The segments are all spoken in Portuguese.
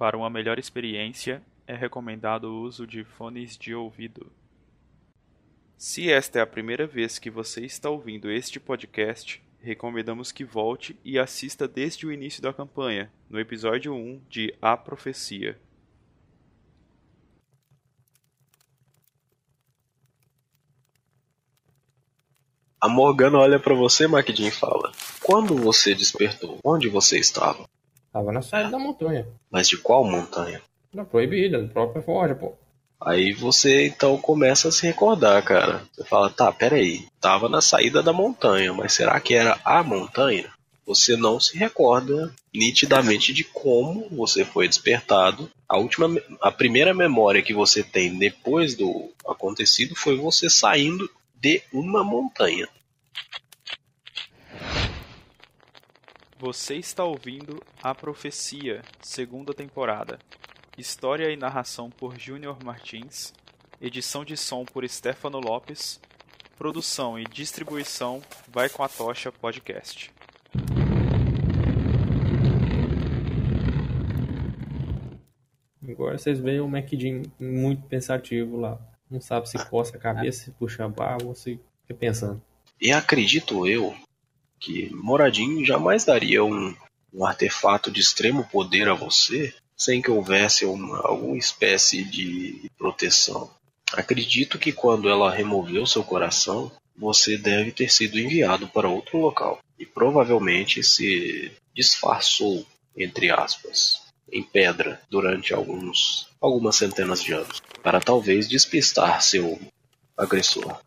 Para uma melhor experiência, é recomendado o uso de fones de ouvido. Se esta é a primeira vez que você está ouvindo este podcast, recomendamos que volte e assista desde o início da campanha, no episódio 1 de A Profecia. A Morgana olha para você, Maquidin, e fala: Quando você despertou, onde você estava? Tava na saída da montanha. Mas de qual montanha? Da proibida, da própria forja, pô. Aí você então começa a se recordar, cara. Você fala: Tá, peraí, tava na saída da montanha, mas será que era a montanha? Você não se recorda nitidamente de como você foi despertado. A última, a primeira memória que você tem depois do acontecido foi você saindo de uma montanha. Você está ouvindo A Profecia, segunda temporada. História e narração por Júnior Martins. Edição de som por Stefano Lopes. Produção e distribuição Vai com a Tocha Podcast. Agora vocês veem o MacDin muito pensativo lá. Não sabe se coça a cabeça, se puxa a barba ou se fica pensando. E acredito eu que Moradinho jamais daria um, um artefato de extremo poder a você sem que houvesse uma, alguma espécie de proteção. Acredito que quando ela removeu seu coração, você deve ter sido enviado para outro local e provavelmente se disfarçou, entre aspas, em pedra durante alguns algumas centenas de anos, para talvez despistar seu agressor.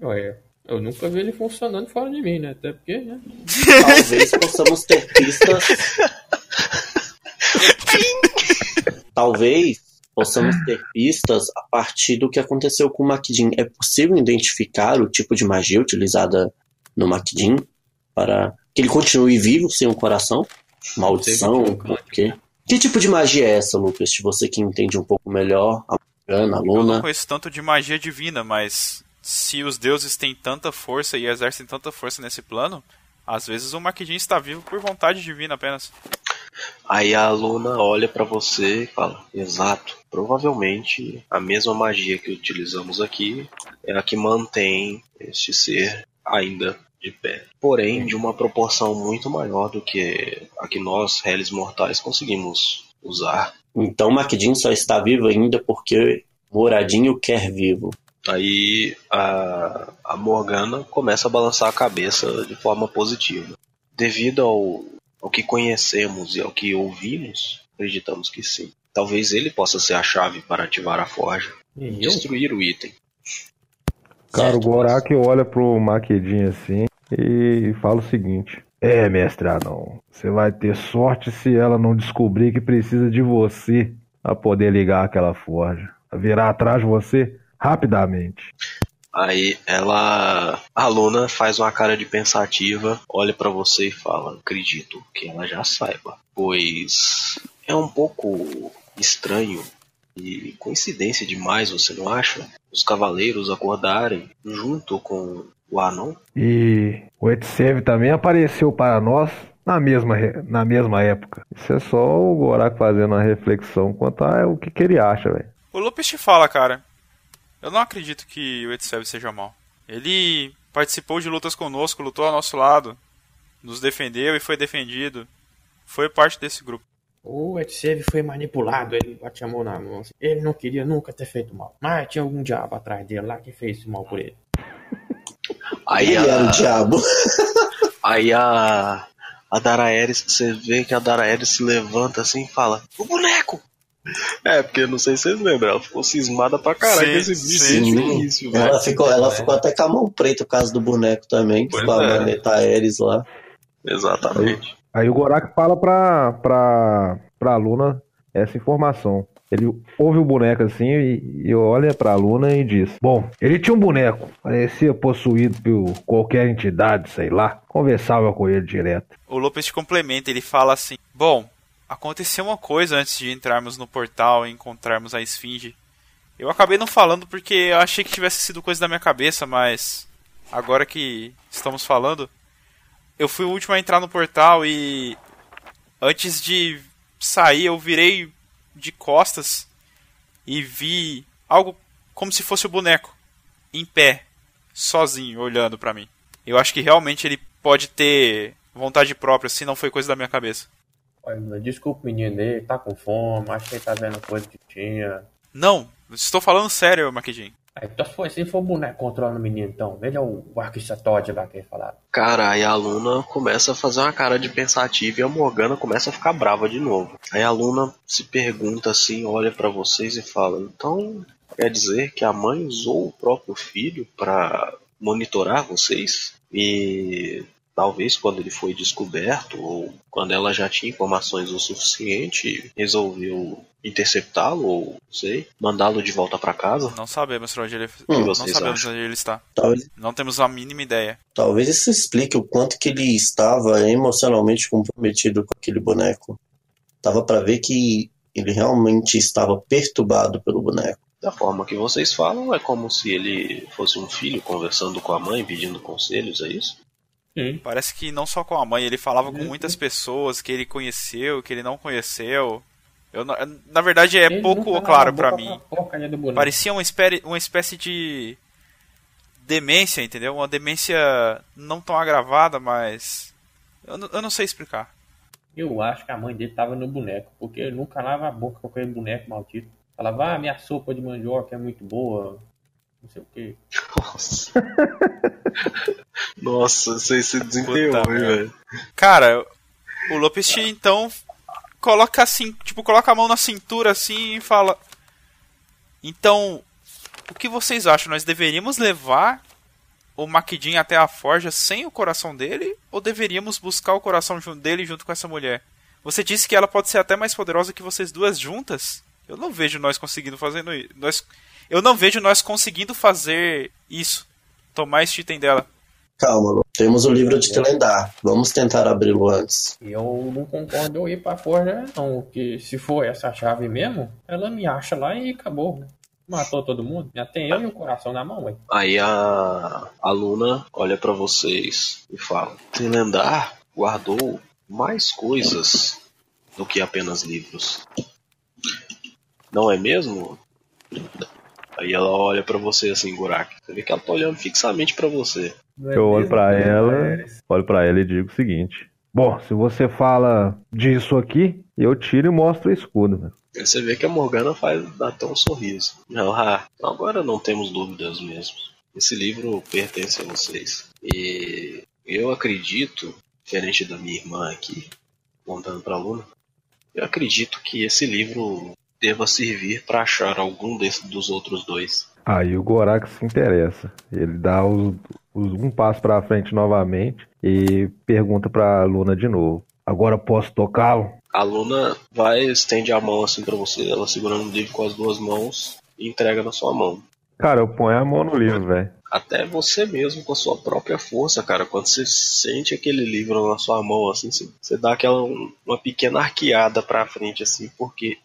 Ué, eu nunca vi ele funcionando fora de mim, né? Até porque, né? Talvez possamos ter pistas. Talvez possamos ter pistas a partir do que aconteceu com o Makidin. É possível identificar o tipo de magia utilizada no Makidin para que ele continue vivo sem um coração? Maldição? O quê? Que tipo de magia é essa, Lucas? Se você que entende um pouco melhor, a Morgana, a Eu Luna. não conheço tanto de magia divina, mas se os deuses têm tanta força e exercem tanta força nesse plano, às vezes o Maquidin está vivo por vontade divina apenas. Aí a Luna olha para você e fala: Exato, provavelmente a mesma magia que utilizamos aqui é a que mantém este ser ainda de pé. Porém, de uma proporção muito maior do que a que nós, réis mortais, conseguimos usar. Então Makidin só está vivo ainda porque Moradinho quer vivo. Aí a, a Morgana começa a balançar a cabeça de forma positiva. Devido ao, ao que conhecemos e ao que ouvimos, acreditamos que sim. Talvez ele possa ser a chave para ativar a forja. E? Destruir o item. Cara, o Certo, Gorak olha pro Maquedinho assim e fala o seguinte: É, mestre Anão, você vai ter sorte se ela não descobrir que precisa de você pra poder ligar aquela forja. Virar atrás de você rapidamente. Aí ela, a Luna faz uma cara de pensativa, olha pra você e fala: "Acredito que ela já saiba, pois é um pouco estranho e coincidência demais, você não acha? Os cavaleiros acordarem junto com o Anon? E o Etsev também apareceu para nós na mesma, na mesma época. Isso é só o Gorak fazendo uma reflexão quanto ao que, que ele acha, velho. O Lopes te fala, cara. Eu não acredito que o Etsev seja mal. Ele participou de lutas conosco, lutou ao nosso lado, nos defendeu e foi defendido. Foi parte desse grupo. O Etsev foi manipulado, ele bate a mão na mão. assim. Ele não queria nunca ter feito mal. Mas tinha algum diabo atrás dele lá que fez mal por ele. Aí Ele era o a, diabo. aí a a Daraeris, você vê que a Daraeris se levanta assim e fala: "O boneco!" É, porque não sei se vocês lembram, ela ficou cismada pra caralho Sim, com esse bicho sim. desde o início, velho. Ela ficou, ela ficou até com a mão preta por causa do boneco também, Pois com a é. Maneta Ares lá. Exatamente. Aí o Gorak fala pra, pra, pra Luna essa informação. Ele ouve o boneco assim e, e olha pra Luna e diz: Bom, ele tinha um boneco, parecia possuído por qualquer entidade, sei lá. Conversava com ele direto. O Lopes te complementa, ele fala assim: Bom, aconteceu uma coisa antes de entrarmos no portal e encontrarmos a esfinge. Eu acabei não falando porque eu achei que tivesse sido coisa da minha cabeça, mas agora que estamos falando, eu fui o último a entrar no portal e antes de sair eu virei de costas e vi algo como se fosse o boneco em pé, sozinho, olhando pra mim. Eu acho que realmente ele pode ter vontade própria, se não foi coisa da minha cabeça. Desculpa o menino dele, tá com fome, acho que ele tá vendo coisa que tinha. Não, estou falando sério, Maquidinho. Aí, então, se for, se for o boneco controlando o menino, então, ele é o, o arquista Todd lá que ele falava. Cara, aí a Luna começa a fazer uma cara de pensativa e a Morgana começa a ficar brava de novo. Aí a Luna se pergunta assim, olha pra vocês e fala: Então quer dizer que a mãe usou o próprio filho pra monitorar vocês? E talvez quando ele foi descoberto ou quando ela já tinha informações o suficiente, resolveu interceptá-lo ou não sei, mandá-lo de volta pra casa? Não sabemos onde ele, Hum, não sabemos acham? onde ele está. Talvez, Não temos a mínima ideia. talvez isso explique o quanto que ele estava emocionalmente comprometido com aquele boneco. Tava pra ver que ele realmente estava perturbado pelo boneco. Da forma que vocês falam, é como se ele fosse um filho conversando com a mãe, pedindo conselhos, é isso? Sim. Parece que não só com a mãe, ele falava com Uhum. muitas pessoas que ele conheceu, que ele não conheceu. Eu, na verdade, é Ele pouco claro lavou pra a mim. boneco. Parecia uma espécie, uma espécie de demência, entendeu? Uma demência não tão agravada, mas. Eu, não- eu não sei explicar. Eu acho que a mãe dele tava no boneco, porque ele nunca lava a boca com aquele boneco maldito. Falava, ah, minha sopa de mandioca é muito boa, não sei o quê. Nossa. Nossa, você se desenterrou, hein, velho. Cara, o Lopes então coloca assim, tipo, coloca a mão na cintura assim e fala: Então, o que vocês acham? Nós deveríamos levar o Maquidin até a forja sem o coração dele? Ou deveríamos buscar o coração dele junto com essa mulher? Você disse que ela pode ser até mais poderosa que vocês duas juntas? Eu não vejo nós conseguindo fazendo isso. Nós, eu não vejo nós conseguindo fazer isso. Tomar esse item dela. Calma, Lu. temos o livro de Telendar. Vamos tentar abri-lo antes. Eu não concordo eu ir pra forja, não, porque se for essa chave mesmo, ela me acha lá e acabou. Matou todo mundo, já tem eu e o coração na mão, ué. Aí a, a Luna olha pra vocês e fala: Telendar guardou mais coisas do que apenas livros. Não é mesmo? Aí ela olha pra você assim, Gurak. Você vê que ela tá olhando fixamente pra você. É Eu olho pra né? ela, olho pra ela e digo o seguinte: Bom, se você fala disso aqui, eu tiro e mostro o escudo. né? Você vê que a Morgana faz dá até um sorriso. Não, ah, agora não temos dúvidas mesmo. Esse livro pertence a vocês. E eu acredito, diferente da minha irmã aqui, contando pra Luna, eu acredito que esse livro deva servir para achar algum desse, dos outros dois. Aí o Gorak se interessa. Ele dá os, os- um passo pra frente novamente e pergunta pra Luna de novo: Agora posso tocá-lo? A Luna vai, estende a mão assim pra você, ela segurando o livro com as duas mãos e entrega na sua mão. Cara, eu ponho a mão no livro, velho. Até você mesmo, com a sua própria força, cara. Quando você sente aquele livro na sua mão, assim, você, dá aquela um- uma pequena arqueada pra frente, assim, porque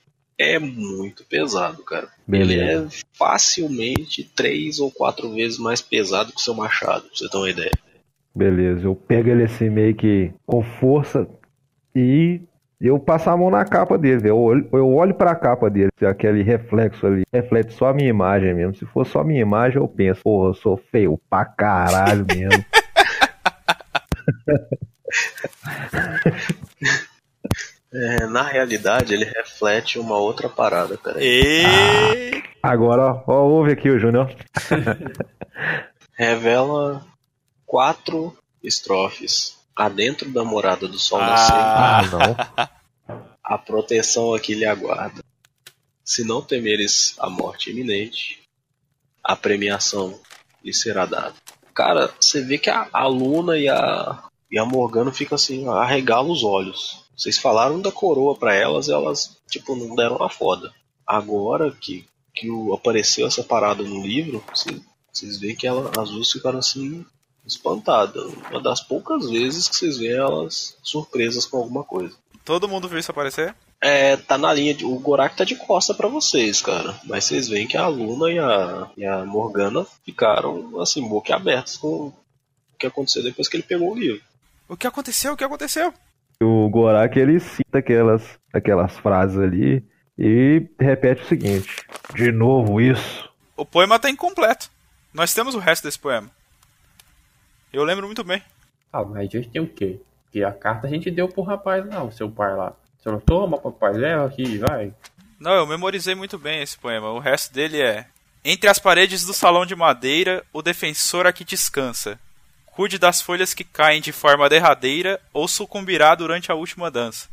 é muito pesado, cara. Ele Beleza. é facilmente três ou quatro vezes mais pesado que o seu machado, pra você ter uma ideia. Beleza, eu pego ele assim meio que com força e eu passo a mão na capa dele. Eu olho, eu olho pra capa dele, aquele reflexo ali reflete só a minha imagem mesmo. Se for só a minha imagem, eu penso, porra, eu sou feio pra caralho mesmo. É, na realidade, ele reflete uma outra parada, peraí. E... Agora, ó, ó, ouve aqui o Júnior. Revela quatro estrofes. Adentro da morada do sol Ah. nascer, Ah, não. a proteção aqui lhe aguarda. Se não temeres a morte iminente, a premiação lhe será dada. Cara, você vê que a, a Luna e a, e a Morgana ficam assim, arregala os olhos. Vocês falaram da coroa pra elas, elas, tipo, não deram uma foda. Agora que, que o, apareceu essa parada no livro, cê- vocês veem que ela, as duas ficaram assim, espantadas. Uma das poucas vezes que vocês veem elas surpresas com alguma coisa. Todo mundo viu isso aparecer? É, tá na linha de. O Gorak tá de costa pra vocês, cara. Mas vocês veem que a Luna e a, e a Morgana ficaram, assim, boquiabertas com o que aconteceu depois que ele pegou o livro. O que aconteceu? O que aconteceu? O Gorak ele cita aquelas, aquelas frases ali e repete o seguinte: De novo isso. O poema tá incompleto. Nós temos o resto desse poema. Eu lembro muito bem. Ah, mas a gente tem o quê? Que a carta a gente deu pro rapaz lá, o seu pai lá. Você não toma, papai, leva aqui, vai. Não, eu memorizei muito bem esse poema. O resto dele é: Entre as paredes do salão de madeira, o defensor aqui descansa. Cuide das folhas que caem de forma derradeira ou sucumbirá durante a última dança.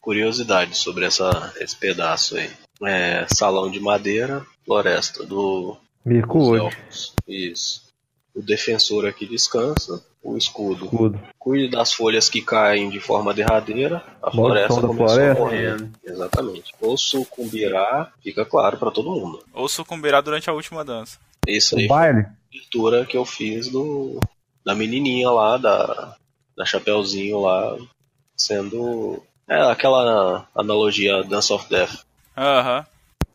Curiosidade sobre essa, esse pedaço aí. É, salão de madeira, floresta do elfos. Isso. O defensor aqui descansa, o escudo. Escudo. Cuide das folhas que caem de forma derradeira, a floresta começou floresta. a morrer. Exatamente. Ou sucumbirá, fica claro pra todo mundo. Ou sucumbirá durante a última dança. Isso aí O baile? a leitura que eu fiz do da menininha lá, da, da Chapeuzinho lá, sendo é, aquela analogia Dance of Death. Aham.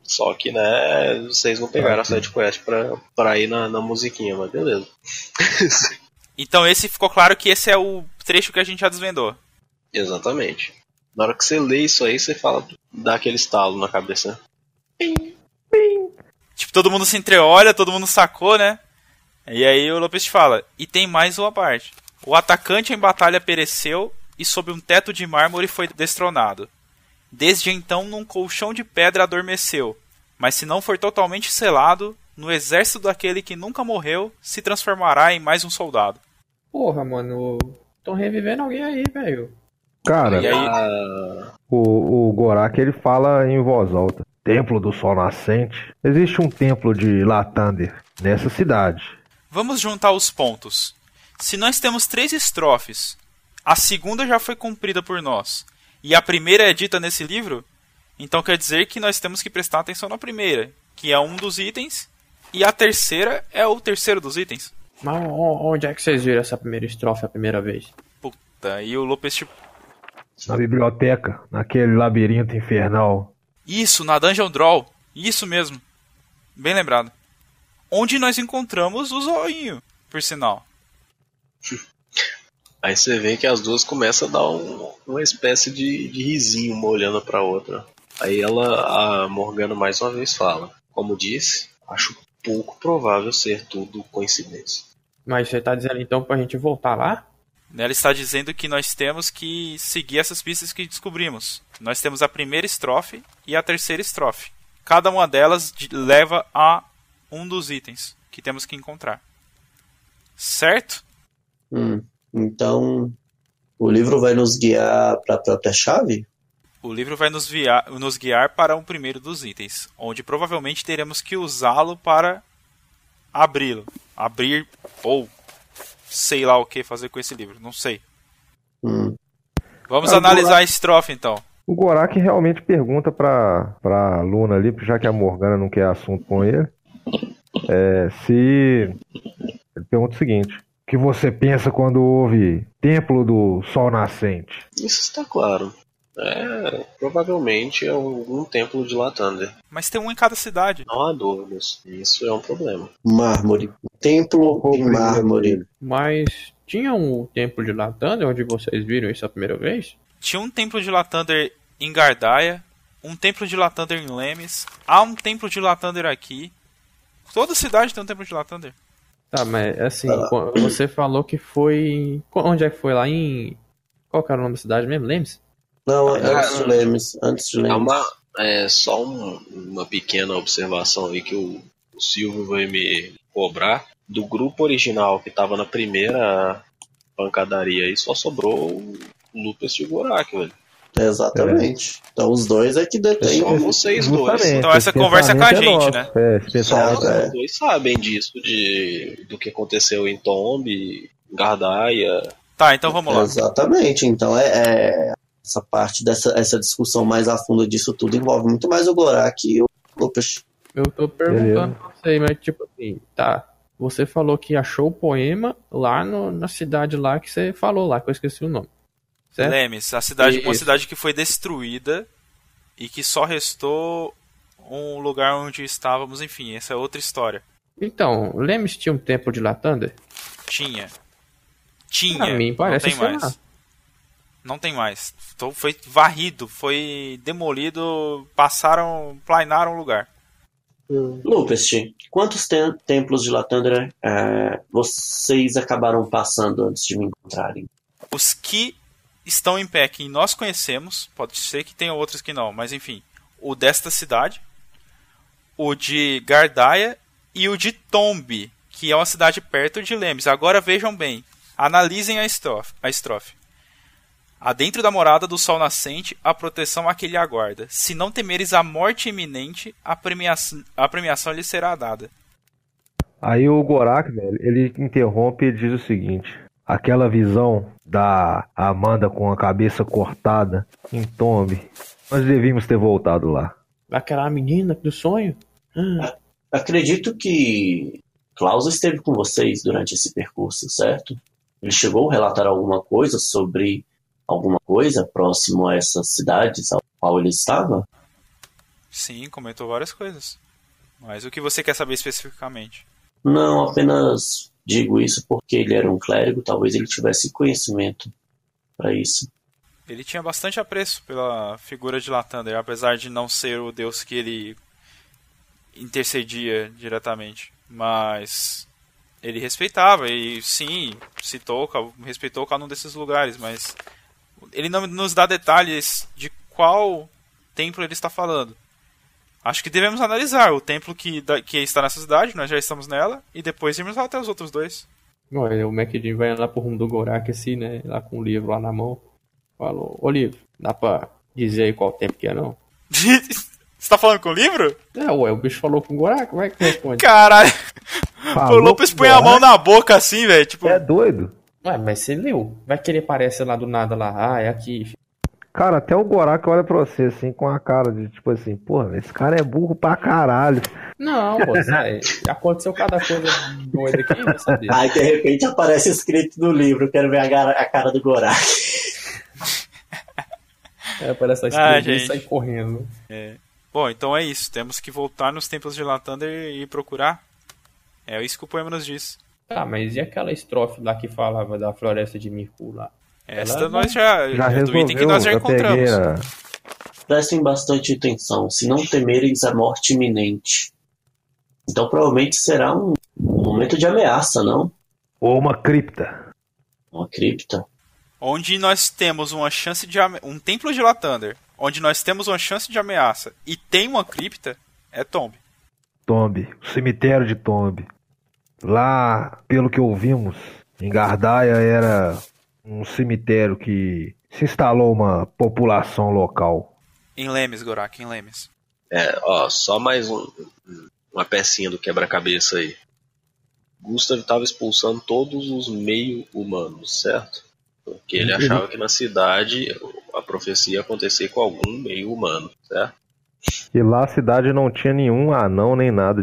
Só que, né, vocês não pegaram a sidequest pra, pra ir na, na musiquinha, mas beleza. Então esse ficou claro que esse é o trecho que a gente já desvendou. Exatamente. Na hora que você lê isso aí, você fala, dá aquele estalo na cabeça. Tipo, todo mundo se entreolha, todo mundo sacou, né? E aí o Lopes te fala, e tem mais uma parte. O atacante em batalha pereceu e sob um teto de mármore foi destronado. Desde então num colchão de pedra adormeceu, mas se não for totalmente selado, no exército daquele que nunca morreu, se transformará em mais um soldado. Porra, mano. Tão revivendo alguém aí, velho. Cara, E aí- o, o Gorak ele fala em voz alta. Templo do Sol Nascente. Existe um templo de Latander nessa cidade. Vamos juntar os pontos. Se nós temos três estrofes, a segunda já foi cumprida por nós, e a primeira é dita nesse livro, então quer dizer que nós temos que prestar atenção na primeira, que é um dos itens, e a terceira é o terceiro dos itens. Mas onde é que vocês viram essa primeira estrofe a primeira vez? Puta, e o Lopes tipo, Na biblioteca, naquele labirinto infernal. isso, na Dungeon Draw, isso mesmo. Bem lembrado. Onde nós encontramos o zoinho, por sinal. aí você vê que as duas começam a dar um- uma espécie de, de risinho uma olhando pra outra. Aí ela, a Morgana mais uma vez fala, como disse, acho pouco provável ser tudo coincidência. Mas você tá dizendo então pra gente voltar lá? Ela está dizendo que nós temos que seguir essas pistas que descobrimos. Nós temos a primeira estrofe e a terceira estrofe. Cada uma delas de- leva a um dos itens que temos que encontrar. Certo? Hum, então, o livro vai nos guiar para a própria chave? O livro vai nos, via- nos guiar para o primeiro dos itens, onde provavelmente teremos que usá-lo para abri-lo. Abrir ou sei lá o que fazer com esse livro, não sei. Hum, Vamos Ah, analisar a estrofe então. O Gorak realmente pergunta pra, pra Luna ali, já que a Morgana não quer assunto com ele, é, se. Ele pergunta o seguinte: O que você pensa quando ouve Templo do Sol Nascente? Isso está claro. É, provavelmente é algum templo de Latander. Mas tem um em cada cidade. Não há dúvidas. Isso é um problema. mármore. Templo em mármore. Mas tinha um templo de Latanda onde vocês viram isso a primeira vez? Tinha um templo de Latander em Gardaia, um templo de Latander em Lemes, há um templo de Latander aqui. Toda cidade tem um templo de Latander. Tá, mas assim, você falou que foi. Onde é que foi? Lá em. Qual que era o nome da cidade mesmo? Lemes? Não, Ah, antes de Lemes. Antes de É Lemes. uma é só um- uma pequena observação aí que o, o Silvio vai me cobrar. Do grupo original que estava na primeira pancadaria aí, só sobrou o Lucas de Gorak, velho. Exatamente. Então os dois é que detêm. Só vocês dois. Então essa conversa é com a pensamento gente, nosso. É, esse pensamento Só- é. Os dois sabem disso, de, do que aconteceu em Tomb, Gardaia. Tá, então vamos lá. Exatamente. Então é, é- essa parte dessa essa discussão mais a fundo disso tudo envolve muito mais o Gorak e o Lucas. Eu tô perguntando pra você, mas tipo assim, tá. Você falou que achou o poema lá no- na cidade lá que você falou lá, que eu esqueci o nome. Certo? Lemes, a cidade, uma Isso. cidade que foi destruída e que só restou um lugar onde estávamos, enfim, essa é outra história. Então, Lemes tinha um templo de Latanda? Tinha. Tinha. Pra mim não parece tem ser mais. lá. Não tem mais. Então, foi varrido, foi demolido, passaram, plainaram o lugar. Lupest, quantos tem- templos de Latandra é, vocês acabaram passando antes de me encontrarem? Os que estão em pé, que nós conhecemos, pode ser que tenha outros que não, mas enfim, o desta cidade, o de Gardaia e o de Tombe, que é uma cidade perto de Lemes. Agora vejam bem, analisem a estrofe. A estrofe. Adentro da morada do sol nascente, a proteção a que lhe aguarda. Se não temeres a morte iminente, a premiação, a premiação lhe será dada. Aí o Gorak, velho, ele interrompe e diz o seguinte: aquela visão da Amanda com a cabeça cortada em tombe, nós devíamos ter voltado lá. Aquela menina do sonho? Ah, Acredito que Klaus esteve com vocês durante esse percurso, certo? Ele chegou a relatar alguma coisa sobre alguma coisa próximo a essas cidades ao qual ele estava? Sim, comentou várias coisas. Mas o que você quer saber especificamente? Não, apenas digo isso porque ele era um clérigo, talvez ele tivesse conhecimento para isso. Ele tinha bastante apreço pela figura de Latander, apesar de não ser o deus que ele intercedia diretamente. Mas ele respeitava e sim, citou, respeitou cada um desses lugares, mas ele não nos dá detalhes de qual templo ele está falando. Acho que devemos analisar o templo que, da- que está nessa cidade, nós já estamos nela, e depois irmos lá até os outros dois. Olha, o MacDin vai lá pro rumo do Gorak, assim, né? Lá com o livro lá na mão. Falou, ô livro, dá pra dizer aí qual tempo que é, não? Você tá falando com o livro? É, ué, o bicho falou com o Gorak, vai que responde. Caralho, o Falou Lopes com põe a mão na boca assim, velho. Tipo, É doido? Ué, mas você leu. Vai que ele aparece lá do nada lá. Ah, é aqui. Cara, até o Gorak olha pra você assim com a cara de tipo assim, porra, esse cara é burro pra caralho. Não, pô. Aconteceu cada coisa doida aqui. Aí de repente aparece escrito no livro, quero ver a, gara- a cara do Gorak. É, aparece a Ah, escrever e gente. sai correndo. Bom, então é isso. Temos que voltar nos templos de Latander e procurar. É isso que o poema nos diz. Tá, mas e aquela estrofe lá que falava da floresta de Mirku lá? Esta Ela- nós já. Já é do item que nós já peguei encontramos. a... Prestem bastante atenção, se não temereis a morte iminente. Então provavelmente será um, momento de ameaça, não? Ou uma cripta. Uma cripta. Onde nós temos uma chance de. ame- Um templo de Latander. Onde nós temos uma chance de ameaça e tem uma cripta, é Tomb. Tombe, o cemitério de Tombe. Lá, pelo que ouvimos, em Gardaia era um cemitério que se instalou uma população local. Em Lemes, Gorak, em Lemes. É, ó, só mais um, uma pecinha do quebra-cabeça aí. Gustav estava expulsando todos os meio-humanos, certo? Porque ele achava que na cidade a profecia ia acontecer com algum meio-humano, certo? E lá a cidade não tinha nenhum anão nem nada,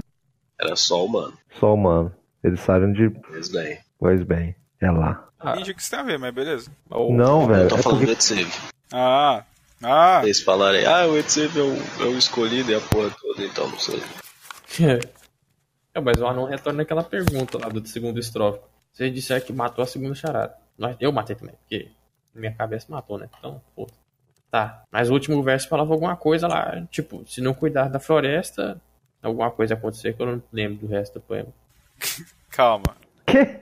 Era só humano. só humano. Eles sabem de. Pois bem. Pois bem, é lá. Ah. Entendi o que isso tem a ver, mas beleza. Ou- Não, Eu velho. tô É falando do porque... Etsev. Ah, ah, Eles falarem, ah, o Etsev é o, é o escolhido e a porra toda, então não sei. É, mas o anão retorna aquela pergunta lá do segundo estrofe. Você disser que matou a segunda charada. Nós- Eu matei também, porque minha cabeça matou, né? Então, pô. Tá. Mas o último verso falava alguma coisa lá, tipo, se não cuidar da floresta, alguma coisa acontecer que eu não lembro do resto do poema. calma. Quê?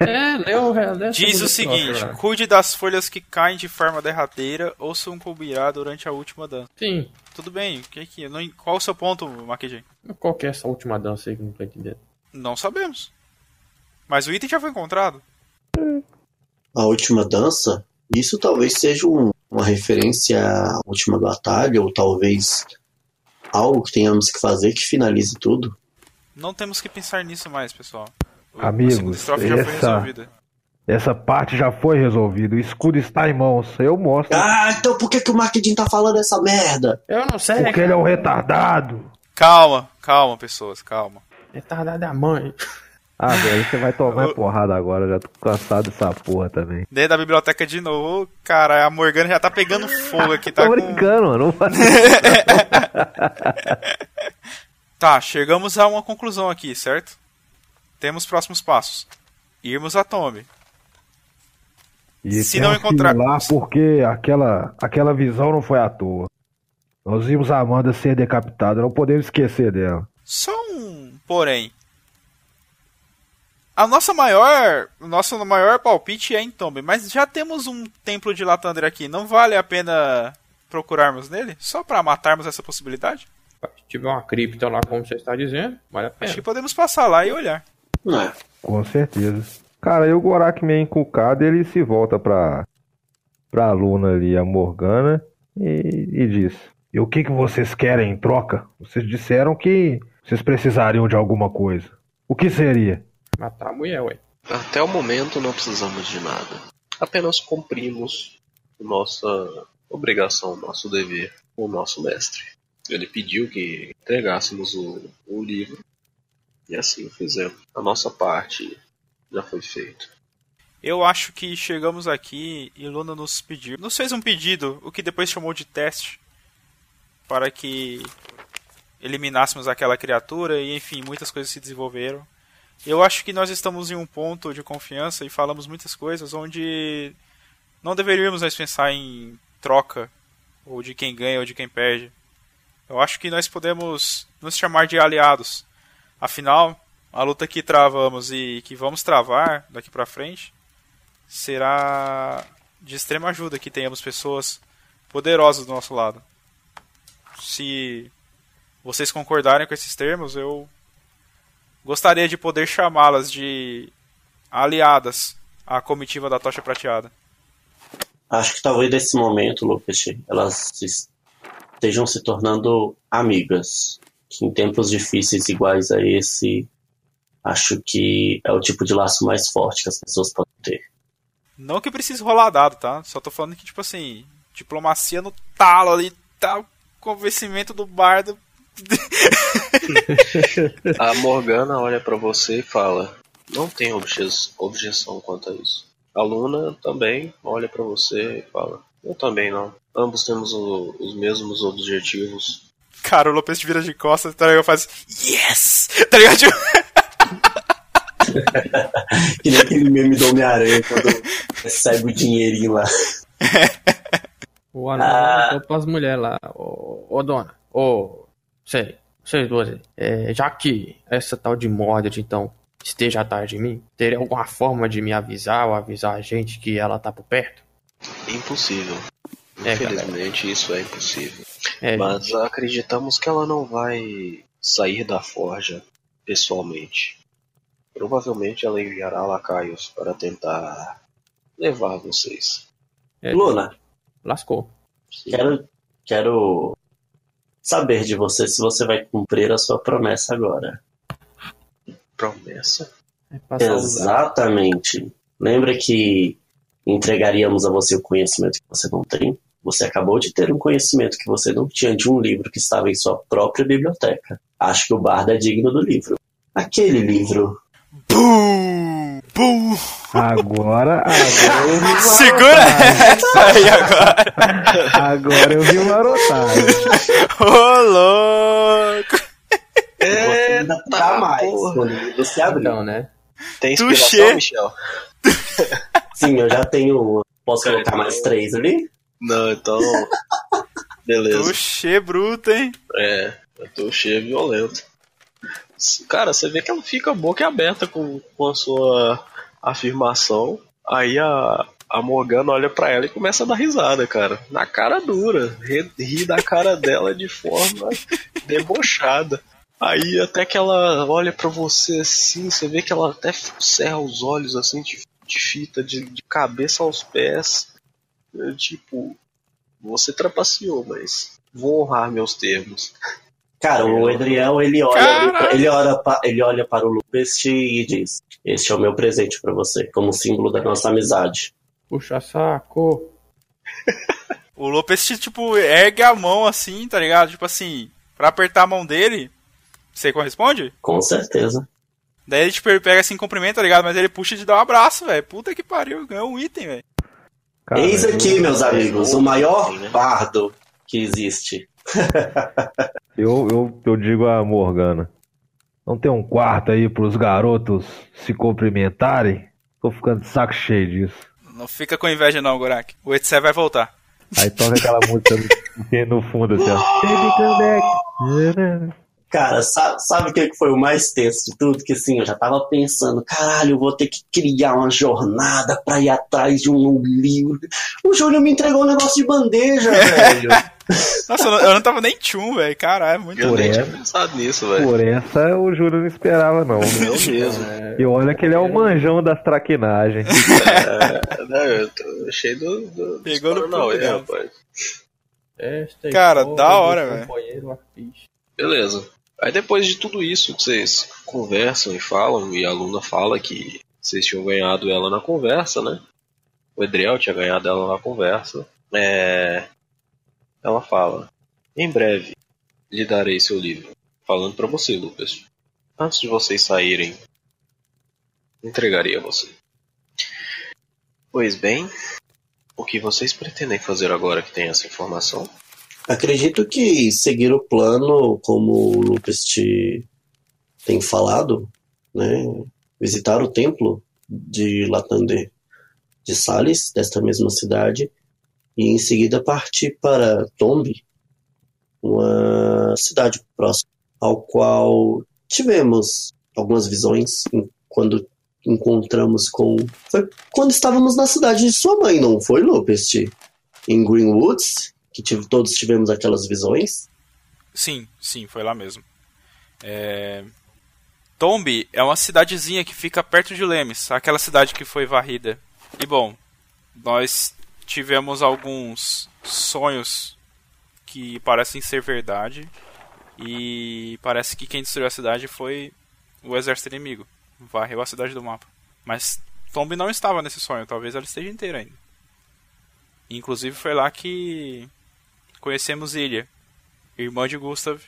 É, leu, leu a Diz o seguinte: lá. cuide das folhas que caem de forma derradeira ou sucumbirá durante a última dança. Sim. Tudo bem, o que que. não- Qual o seu ponto, Maquijin? Qual que é essa última dança aí que eu não tô entendendo? Não sabemos. Mas o item já foi encontrado. A última dança, isso talvez seja um- uma referência à última batalha, ou talvez algo que tenhamos que fazer que finalize tudo. Não temos que pensar nisso mais, pessoal. O- Amigos, a essa- resolvida. Essa parte já foi resolvida. O escudo está em mãos. Eu mostro. Ah, então por que, que o marketing tá falando essa merda? Eu não sei, Porque ele é um retardado. Calma, calma, pessoas, calma. Retardado da mãe. Ah, velho, você vai tomar porrada agora. Já tô cansado dessa porra também. Dentro da biblioteca de novo, cara, a Morgana já tá pegando fogo aqui, tá Tô com... brincando, mano. Tá, chegamos a uma conclusão aqui, certo? Temos próximos passos. Irmos a Tomb. E Se não encontrar- lá porque aquela, aquela visão não foi à toa. Nós vimos a Amanda ser decapitada, não podemos esquecer dela. Só um porém. A nossa maior, o nosso maior palpite é em Tombe, mas já temos um templo de Latandra aqui. Não vale a pena procurarmos nele? Só pra matarmos essa possibilidade? Se tiver uma cripta lá, como você está dizendo, vale a Acho pena. que podemos passar lá e olhar. Não é. Com certeza. Cara, e o Gorak meio encucado, ele se volta pra, pra Luna ali, a Morgana, e, e diz: E o que, que vocês querem em troca? Vocês disseram que vocês precisariam de alguma coisa. O que seria? Matar a mulher, ué. Até o momento não precisamos de nada. Apenas cumprimos nossa obrigação, nosso dever com o nosso mestre. Ele pediu que entregássemos o, o livro e assim fizemos. A nossa parte já foi feita. Eu acho que chegamos aqui e Luna nos pediu. Nos fez um pedido, o que depois chamou de teste, para que eliminássemos aquela criatura e enfim, muitas coisas se desenvolveram. Eu acho que nós estamos em um ponto de confiança e falamos muitas coisas onde não deveríamos mais pensar em troca, ou de quem ganha ou de quem perde. Eu acho que nós podemos nos chamar de aliados. Afinal, a luta que travamos e que vamos travar daqui pra frente será de extrema ajuda que tenhamos pessoas poderosas do nosso lado. Se vocês concordarem com esses termos, eu gostaria de poder chamá-las de aliadas à comitiva da Tocha Prateada. Acho que talvez nesse momento, Lucas, elas estejam se tornando amigas. Que em tempos difíceis iguais a esse, acho que é o tipo de laço mais forte que as pessoas podem ter. Não que precise rolar dado, tá? Só tô falando que, tipo assim, diplomacia no talo ali, tal, convencimento do bardo. A Morgana olha pra você e fala: Não tem obje- objeção quanto a isso. A Luna também olha pra você e fala: Eu também não. Ambos temos o- os mesmos objetivos. Cara, o Lopes te vira de costas, tá ligado? Faz Yes! Tá ligado? Tipo, Que nem aquele meme do Homem-Aranha quando recebe o dinheirinho lá. O anão Ah. pras mulheres lá. Ô, ô dona, ô, sei, vocês duas aí. É, já que essa tal de Mordred, então, esteja atrás de mim, teria alguma forma de me avisar ou avisar a gente que ela tá por perto? Impossível. É, Infelizmente, isso é impossível. É, Mas acreditamos que ela não vai sair da forja pessoalmente. Provavelmente ela enviará lacaios para tentar levar vocês. é, Luna, lascou. quero, quero saber de você se você vai cumprir a sua promessa agora. Promessa? É Exatamente. Lembra que entregaríamos a você o conhecimento que você não tem? Você acabou de ter um conhecimento que você não tinha de um livro que estava em sua própria biblioteca. Acho que o bardo é digno do livro. Aquele livro. Bum! Bum! Agora, agora eu vi uma Segura essa aí agora! Agora eu vi uma arotagem. Ô, louco! Você ainda tá mais porra. quando o livro se abriu. Então, né? Tem inspiração, Michel? Sim, eu já tenho. Posso colocar mais três ali? Não, então. Beleza. Tuxê bruto, hein? É, cheio violento. Cara, você vê que ela fica boca aberta com, com a sua afirmação. Aí a, a Morgana olha pra ela e começa a dar risada, cara. Na cara dura. Ri, ri da cara dela de forma debochada. Aí até que ela olha pra você assim, você vê que ela até cerra os olhos assim de, de fita, de, de cabeça aos pés. É, tipo, você trapaceou, mas vou honrar meus termos. Cara, o Adriel, ele olha, ele olha, pa- ele olha para o Lupest e diz: Este é o meu presente para você, como símbolo da nossa amizade. Puxa saco. O Lopes, tipo, ergue a mão assim, tá ligado? Tipo assim, pra apertar a mão dele, você corresponde? Com certeza. Daí ele, tipo, ele pega assim, cumprimenta, tá ligado? Mas ele puxa de dar um abraço, velho. Puta que pariu, ganhou um item, velho. Cara, Eis aqui, meus amigos, o maior Sim, né? bardo que existe. Eu, eu, eu digo a Morgana. Não tem um quarto aí pros garotos se cumprimentarem? Tô ficando de saco cheio disso. Não fica com inveja não, Gorak. O Etsé vai voltar. Aí toca aquela música no, no fundo assim, ó. Baby come back. Cara, sabe, o que foi o mais tenso de tudo? Que assim, eu já tava pensando, caralho, eu vou ter que criar uma jornada pra ir atrás de um livro. O Júlio me entregou um negócio de bandeja, velho. Nossa, eu não, não tava nem tchum, velho. Caralho, é muito Eu nem tinha pensado nisso, velho. Por essa o Júlio não esperava, não. Eu mesmo. E olha que ele é o manjão das traquinagens. É, não, eu tô cheio do. do Pegou no né? rapaz. Esta Cara, da hora, velho. Beleza. Aí depois de tudo isso que vocês conversam e falam, e a Luna fala que vocês tinham ganhado ela na conversa, né? O Edriel tinha ganhado ela na conversa. É... Ela fala: Em breve lhe darei seu livro. Falando pra você, Lucas. Antes de vocês saírem, entregarei a você. Pois bem, o que vocês pretendem fazer agora que tem essa informação? Acredito que seguir o plano, como o Lucas te tem falado, né? Visitar o templo de Latandê de Sales, desta mesma cidade, e em seguida partir para Tombe, uma cidade próxima, ao qual tivemos algumas visões quando encontramos com. Foi quando estávamos na cidade de sua mãe, não foi, Lupest? Em Greenwoods, que tive- todos tivemos aquelas visões. Sim, sim, foi lá mesmo. É... Tombi é uma cidadezinha que fica perto de Lemes, aquela cidade que foi varrida. E bom, nós tivemos alguns sonhos que parecem ser verdade. E parece que quem destruiu a cidade foi o exército inimigo. Varreu a cidade do mapa. Mas Tombi não estava nesse sonho, talvez ela esteja inteira ainda. Inclusive foi lá que conhecemos Ilha, irmã de Gustav,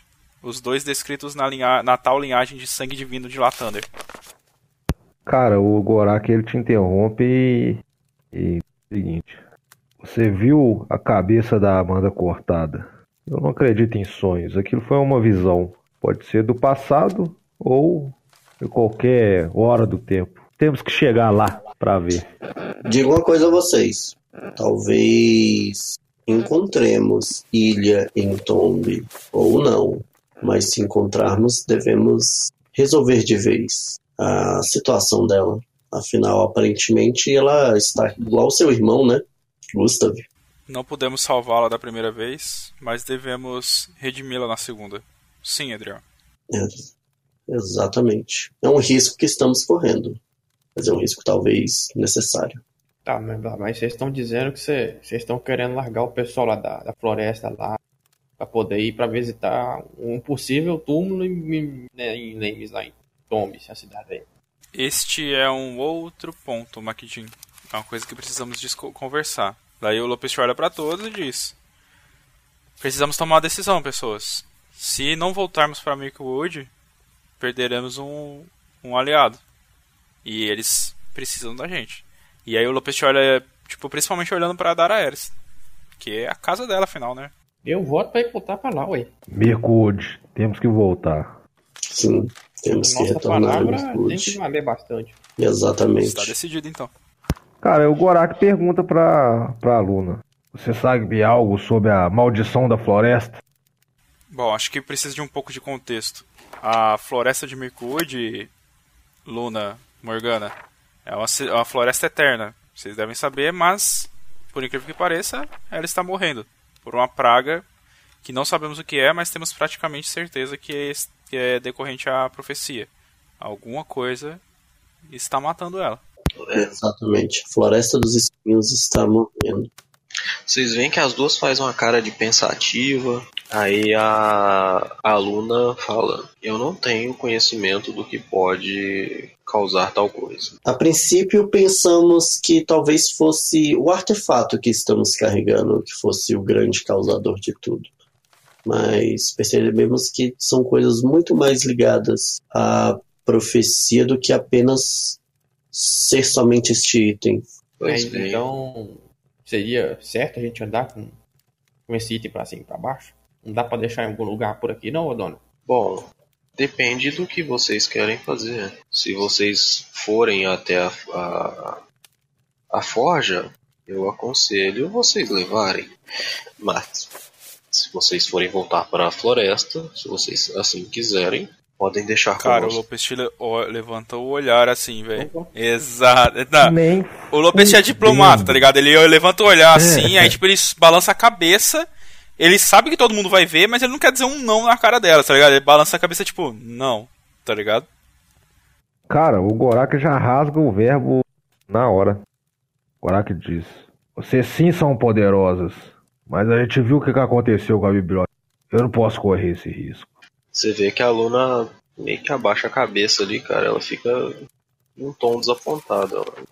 os dois descritos na, linha- na tal linhagem de sangue divino de Latander. Cara, o Gorak ele te interrompe e. E. Seguinte. Você viu a cabeça da Amanda cortada? Eu não acredito em sonhos. Aquilo foi uma visão. Pode ser do passado ou de qualquer hora do tempo. Temos que chegar lá pra ver. Digo uma coisa a vocês. Talvez encontremos ilha em Tombe ou não. Mas se encontrarmos, devemos resolver de vez a situação dela. Afinal, aparentemente, ela está igual ao seu irmão, né? Gustav. Não pudemos salvá-la da primeira vez, mas devemos redimi-la na segunda. Sim, Adriel. É, exatamente. É um risco que estamos correndo. Mas é um risco talvez necessário. Tá, mas, vocês estão dizendo que cê- vocês estão querendo largar o pessoal lá da, da floresta lá pra poder ir pra visitar um possível túmulo em, né, lá em Tombs, a cidade aí. Este é um outro ponto, Maquidin. É uma coisa que precisamos conversar. Daí o Lopes olha pra todos e diz: Precisamos tomar uma decisão, pessoas. Se não voltarmos para Mirkwood, perderemos um, um aliado. E eles precisam da gente. E aí o Lopes olha, tipo, principalmente olhando pra Dara Ares. Que é a casa dela, afinal, né? Eu voto pra ir voltar pra lá, ué. Mirkwood, temos que voltar. Sim, temos que retornar a palavra tem que valer bastante. Exatamente. Está decidido então. Cara, o Gorak pergunta pra, pra Luna. Você sabe algo sobre a maldição da floresta? Bom, acho que precisa de um pouco de contexto. A floresta de Mirkwood, Luna, Morgana, é uma, é uma floresta eterna. Vocês devem saber, mas, por incrível que pareça, ela está morrendo. Por uma praga que não sabemos o que é, mas temos praticamente certeza que é, que é decorrente à profecia. Alguma coisa está matando ela. Exatamente. A Floresta dos Espinhos está morrendo. Vocês veem que as duas fazem uma cara de pensativa. Aí a, a aluna fala: Eu não tenho conhecimento do que pode causar tal coisa. A princípio pensamos que talvez fosse o artefato que estamos carregando que fosse o grande causador de tudo. Mas percebemos que são coisas muito mais ligadas à profecia do que apenas ser somente este item. Pois É, bem. então, seria certo a gente andar com, com esse item pra cima e pra baixo? Não dá pra deixar em algum lugar por aqui, não, dona? Bom, depende do que vocês querem fazer. Se vocês forem até a, a, a forja, eu aconselho vocês levarem. Mas, se vocês forem voltar para a floresta, se vocês assim quiserem, podem deixar Cara, o conosco. Lopestilha levantou o olhar assim, velho. Exato. Nem O Lopes é diplomata, tá ligado? Ele levanta o olhar assim, É. aí tipo, ele balança a cabeça. Ele sabe que todo mundo vai ver, mas ele não quer dizer um não na cara dela, tá ligado? Ele balança a cabeça tipo, não, tá ligado? Cara, o Gorak já rasga o verbo na hora. Gorak diz: Vocês sim são poderosas, mas a gente viu o que aconteceu com a biblioteca. Eu não posso correr esse risco. Você vê que a Luna meio que abaixa a cabeça ali, cara. Ela fica em um tom desapontado. Ela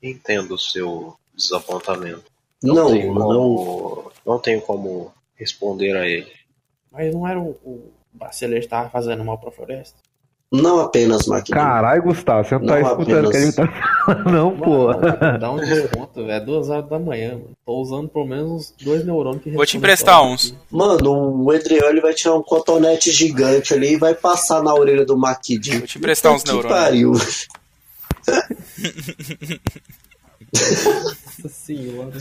entendo o seu desapontamento. Não, tenho não. como, não tenho como responder a ele. Mas não era o, o Baceleiro que tava fazendo mal pra floresta? Não apenas máquina. Caralho, Gustavo, você não tá Não escutando o que ele tá falando, não, pô. Dá um desconto, velho. É duas horas da manhã, mano. Tô usando pelo menos uns dois neurônios que Vou te emprestar uns. aqui. Mano, o Edriel ele vai tirar um cotonete gigante ali e vai passar na orelha do Maquidinho. Vou te emprestar uns que neurônios. pariu. Nossa senhora.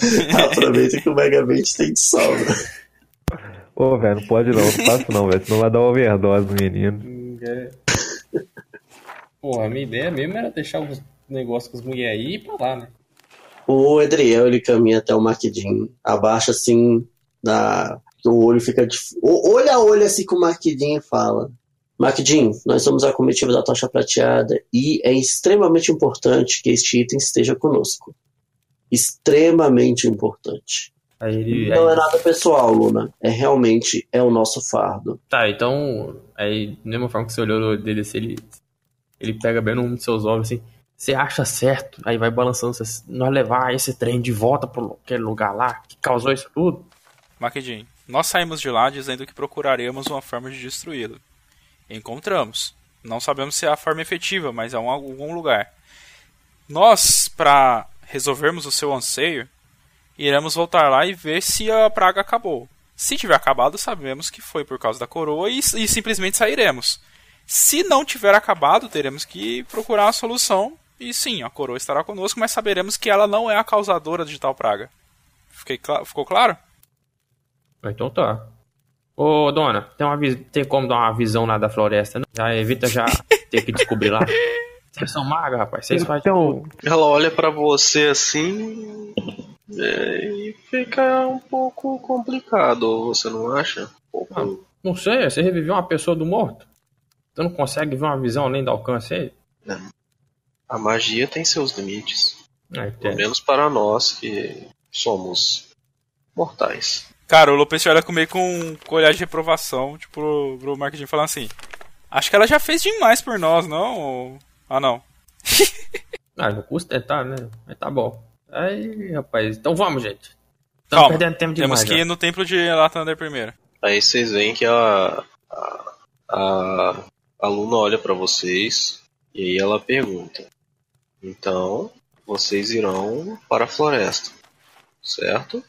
Aproveita que o Megamente tem de sobra. Ô, velho, não pode não, não faço não, velho, senão vai dar overdose no menino. É. Porra, a minha ideia mesmo era deixar os negócios com as mulheres aí e ir pra lá, né? O Edriel ele caminha até o Maquidinho, abaixa assim, da... o olho fica de... o- olho a olho assim com o e fala: Maquidinho, nós somos a comitiva da Tocha Prateada e é extremamente importante que este item esteja conosco. Extremamente importante. Aí ele. Não aí- é nada pessoal, Luna. É realmente é o nosso fardo. Tá, então. Aí, da mesma forma que você olhou no olho dele, assim, ele, ele pega bem num dos seus olhos assim. Você acha certo? Aí vai balançando. Nós levar esse trem de volta pro aquele lugar lá que causou isso tudo? Maquedin, nós saímos de lá dizendo que procuraremos uma forma de destruí-lo. Encontramos. Não sabemos se é a forma efetiva, mas é um, algum lugar. Nós, para resolvermos o seu anseio, iremos voltar lá e ver se a praga acabou. Se tiver acabado, sabemos que foi por causa da coroa e, e simplesmente sairemos. Se não tiver acabado, teremos que procurar uma solução. E sim, a coroa estará conosco, mas saberemos que ela não é a causadora de tal praga. Fiquei cla- ficou claro? Então tá. Ô, dona, tem, uma, tem como dar uma visão lá da floresta, não? Já evita já ter que descobrir lá. Vocês são magos, rapaz. Vocês fazem Então, Ela olha pra você assim é, e fica um pouco complicado, você não acha? Um pouco. Não sei, você reviveu uma pessoa do morto? Você não consegue ver uma visão além do alcance aí? A magia tem seus limites, Ah, pelo menos para nós que somos mortais. Cara, o Lopes olha comigo com, com olhar de reprovação, tipo, pro, pro marketing falando assim. Acho que ela já fez demais por nós, não? Ou- Ah, não. Ah, não custa tentar, né? Mas tá bom. Aí, rapaz, então vamos, gente. Estamos perdendo tempo demais. Temos que ir já. no templo de Latander primeiro. Aí vocês veem que a, a, a aluna olha pra vocês e aí ela pergunta: Então vocês irão para a floresta, certo?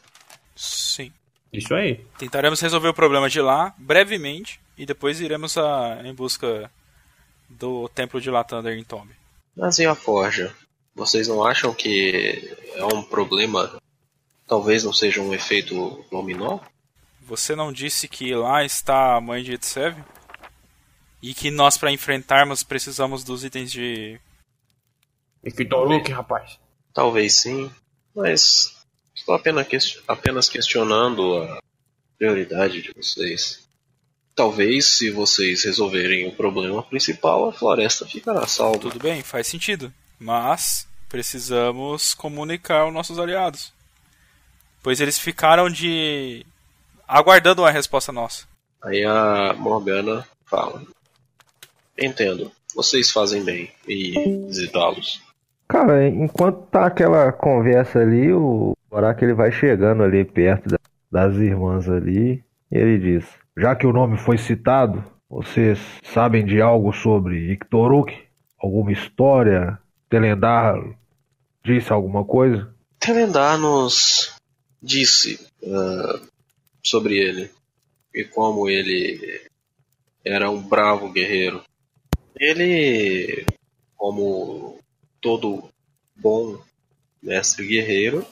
Sim. Isso aí. Tentaremos resolver o problema de lá, brevemente, e depois iremos a, em busca do templo de Latander em Tomb. Mas e a forja? Vocês não acham que é um problema? Talvez não seja um efeito dominó? Você não disse que lá está a mãe de Etsev? E que nós, para enfrentarmos, precisamos dos itens de. E que Toruk, rapaz. Talvez sim, mas estou apenas, ques- apenas questionando a prioridade de vocês. Talvez, se vocês resolverem o problema principal, a floresta ficará salva. Tudo bem, faz sentido. Mas precisamos comunicar aos nossos aliados. Pois eles ficaram de. aguardando uma resposta nossa. Aí a Morgana fala: Entendo, vocês fazem bem em visitá-los. cara, enquanto tá aquela conversa ali, o Gorak ele vai chegando ali perto da- das irmãs ali, e ele diz: Já que o nome foi citado, vocês sabem de algo sobre Iktoruk? Alguma história? Telendar disse alguma coisa? Telendar nos disse ah, sobre ele e como ele era um bravo guerreiro. Ele, como todo bom mestre guerreiro,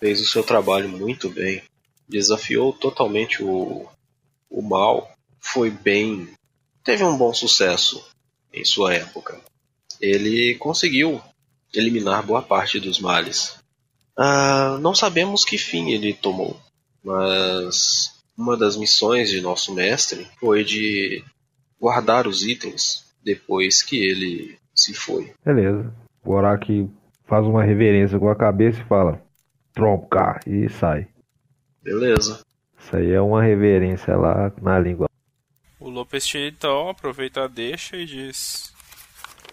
fez o seu trabalho muito bem, desafiou totalmente o, o mal, foi bem, teve um bom sucesso em sua época. Ele conseguiu eliminar boa parte dos males. Ah, não sabemos que fim ele tomou, mas uma das missões de nosso mestre foi de guardar os itens depois que ele se foi. Beleza. O Gorak faz uma reverência com a cabeça e fala: Tromcar, e sai. Beleza. Isso aí é uma reverência lá na língua. O Lopes então aproveita a deixa e diz: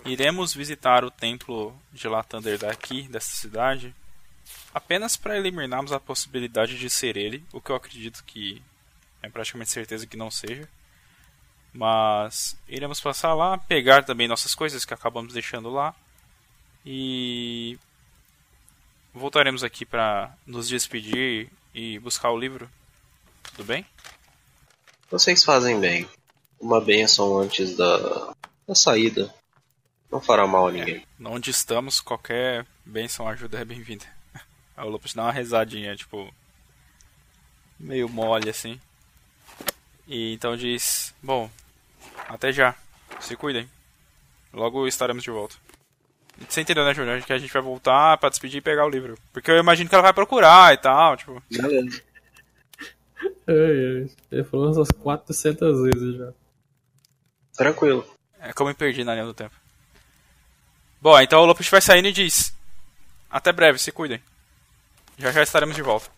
Iremos visitar o templo de Latander daqui, dessa cidade, apenas para eliminarmos a possibilidade de ser ele, o que eu acredito que é praticamente certeza que não seja. Mas iremos passar lá, pegar também nossas coisas que acabamos deixando lá e voltaremos aqui para nos despedir e buscar o livro. Tudo bem? Vocês fazem bem. Uma benção antes da, da saída. Não fará mal a ninguém. Onde estamos, qualquer benção ajuda é bem-vinda. O Lopes dá uma rezadinha, tipo. meio mole assim. E então diz: Bom, até já. Se cuidem. Logo estaremos de volta. Você entendeu, né, Júnior? Que a gente vai voltar pra despedir e pegar o livro. Porque eu imagino que ela vai procurar e tal, tipo. Beleza. Ai, ai. Ele falou umas 400 vezes já. Tranquilo. É como eu me perdi na linha do tempo. Bom, então o Lopes vai saindo e diz: Até breve, se cuidem. Já já estaremos de volta.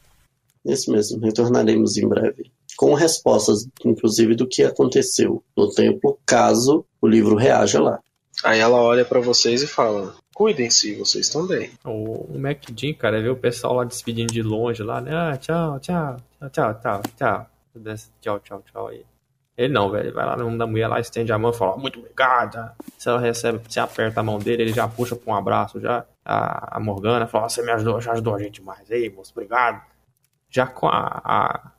Isso mesmo, retornaremos em breve. Com respostas, inclusive, do que aconteceu no templo, caso o livro reaja lá. Aí ela olha pra vocês e fala: Cuidem-se, vocês também. O, o MacDin, cara, vê o pessoal lá despedindo de longe lá, né? Ah, tchau, tchau, tchau, tchau, tchau, tchau. Tchau, tchau, tchau aí. Ele não, velho. Ele vai lá no mundo da mulher lá, estende a mão e fala, muito obrigado. Se ela recebe, você aperta a mão dele, ele já puxa pra um abraço já. A, a Morgana fala, você me ajudou, já ajudou a gente demais. Ei, moço, obrigado. Já com a, a,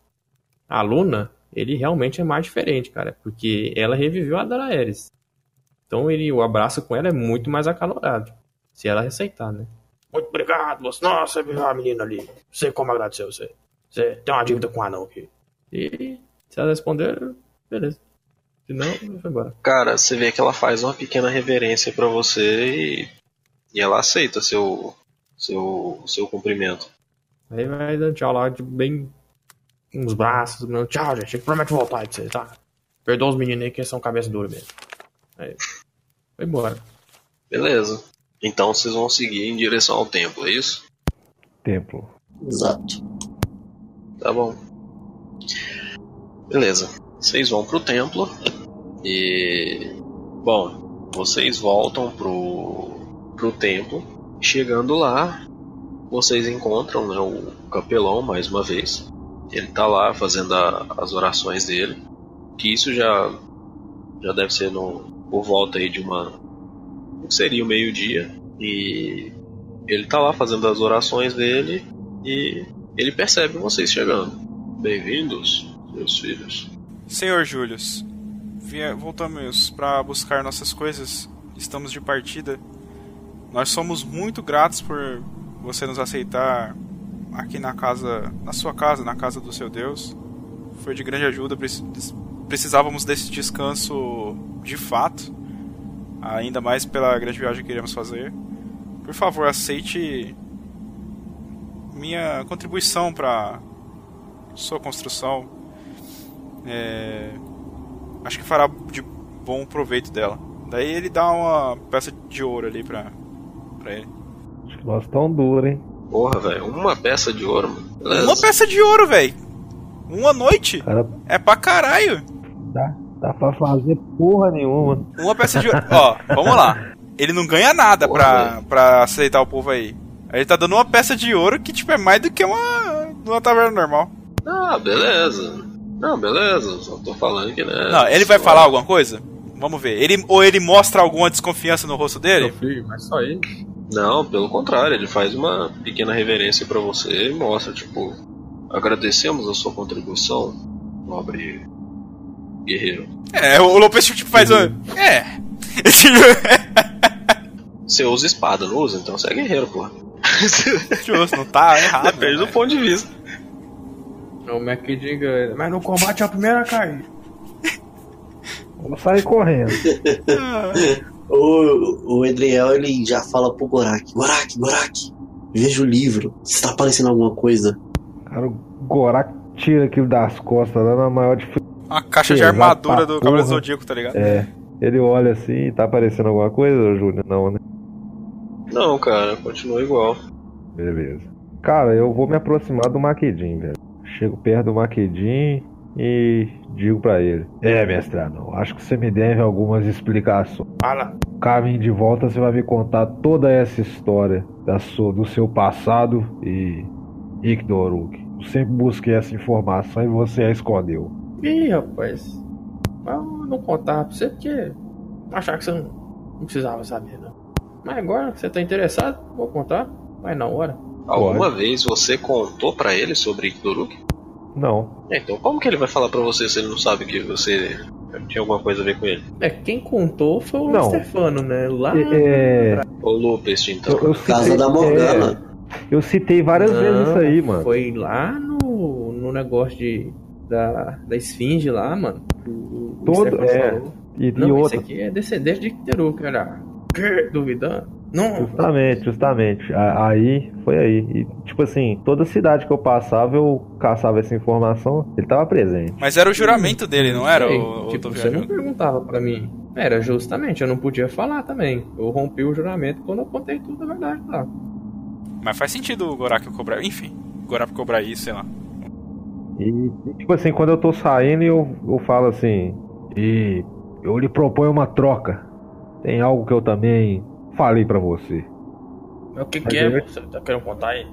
a Luna, ele realmente é mais diferente, cara. Porque ela reviveu a Daraeris. Então ele, o abraço com ela é muito mais acalorado. Se ela aceitar, né? Muito obrigado, moço. Nossa, a menina ali. Não sei como agradecer você. Você tem uma dívida com o anão aqui. E se ela responder, beleza. Se não, foi embora. Cara, você vê que ela faz uma pequena reverência pra você e, e ela aceita seu, seu, seu cumprimento. Aí vai dando tchau lá, de bem. Uns braços, tchau, gente. Promete voltar aí pra vocês, tá? Perdoa os meninos aí que são cabeça dura mesmo. Aí. Foi embora. Beleza. Então vocês vão seguir em direção ao templo, é isso? Templo. Exato. Tá bom. Beleza. Vocês vão pro templo e. Bom, vocês voltam pro, pro templo. Chegando lá, vocês encontram né, o capelão mais uma vez. Ele tá lá fazendo a- as orações dele. Que isso já, já deve ser no, por volta aí de uma. seria o meio-dia. E ele tá lá fazendo as orações dele e ele percebe vocês chegando. Bem-vindos, meus filhos. Senhor vie- voltamos para buscar nossas coisas. Estamos de partida. Nós somos muito gratos por você nos aceitar aqui na casa, na sua casa, na casa do seu Deus. Foi de grande ajuda. preci- Precisávamos desse descanso de fato, ainda mais pela grande viagem que iremos fazer. Por favor, aceite minha contribuição para sua construção. É, acho que fará de bom proveito dela. Daí ele dá uma peça de ouro ali pra, pra ele. Nós tão duro, hein? Porra, velho, uma peça de ouro, mano. Beleza. Uma peça de ouro, velho! Uma noite! Cara, É pra caralho! dá, dá pra fazer porra nenhuma. Uma peça de ouro. Ó, vamos lá. Ele não ganha nada pra, pra aceitar o povo aí. Ele tá dando uma peça de ouro que, tipo, é mais do que uma, uma taverna normal. Ah, beleza. Não, beleza. Só tô falando que, né? Não, ele vai falar alguma coisa? Vamos ver. Ele, ou ele mostra alguma desconfiança no rosto dele? Meu filho, mas só ele. Não, pelo contrário, ele faz uma pequena reverência pra você e mostra, tipo, agradecemos a sua contribuição, nobre guerreiro. É, o Lopes tipo faz o. É. Você usa espada, não usa? Então você é guerreiro, porra. Justo, não tá errado. Depende do né? ponto de vista. O McKinney ganha. Mas no combate é a primeira a cair. Vamos sair correndo. O, o Edriel, ele já fala pro Gorak. Gorak, Gorak, veja o livro. Se tá aparecendo alguma coisa. Cara, o Gorak tira aquilo das costas lá na maior dificuldade. Uma caixa de armadura do Cavaleiro. Zodíaco, tá ligado? É. Ele olha assim, tá aparecendo alguma coisa, Júnior? Não, né? Não, cara, continua igual. Beleza. Cara, eu vou me aproximar do Maquedin, velho. Chego perto do Maquedin e digo pra ele: É, mestrado, acho que você me deve algumas explicações. Fala. Caminho de volta você vai me contar toda essa história da sua, do seu passado e Ikdoruk. Eu sempre busquei essa informação e você a escondeu. Ih, rapaz. Eu não contava pra você porque eu achava que você não, não precisava saber, não. Mas agora que você tá interessado, vou contar. Vai na hora. Alguma vez você contou pra ele sobre Ikdoruk? Não. É, então como que ele vai falar pra você se ele não sabe que você tinha alguma coisa a ver com ele? É, quem contou foi o Não. Stefano, né? Lá. É, Ô Lupest, então. eu, eu Casa citei- da Morgana. é, eu citei várias Não, vezes isso aí, mano. Foi lá no, no negócio de, da, da esfinge lá, mano. O, o Todo- Stefano é. falou. E, e Não, esse outra. aqui é descendente de Ikteru, cara. Que? Duvidando? Não. Justamente, justamente. Aí, foi aí. E, tipo assim, toda cidade que eu passava, eu caçava essa informação, ele tava presente. Mas era o juramento dele, não era? Sei, O, tipo, tô você não perguntava pra mim. Era justamente, eu não podia falar também. Eu rompi o juramento quando eu contei tudo a verdade lá. Mas faz sentido o Gorak cobrar. Enfim, o Gorak cobrar isso, sei lá. E, e, tipo assim, quando eu tô saindo, eu, eu falo assim, e eu lhe proponho uma troca. Tem algo que eu também falei pra você. Mas o que, que é? Você tá querendo contar aí?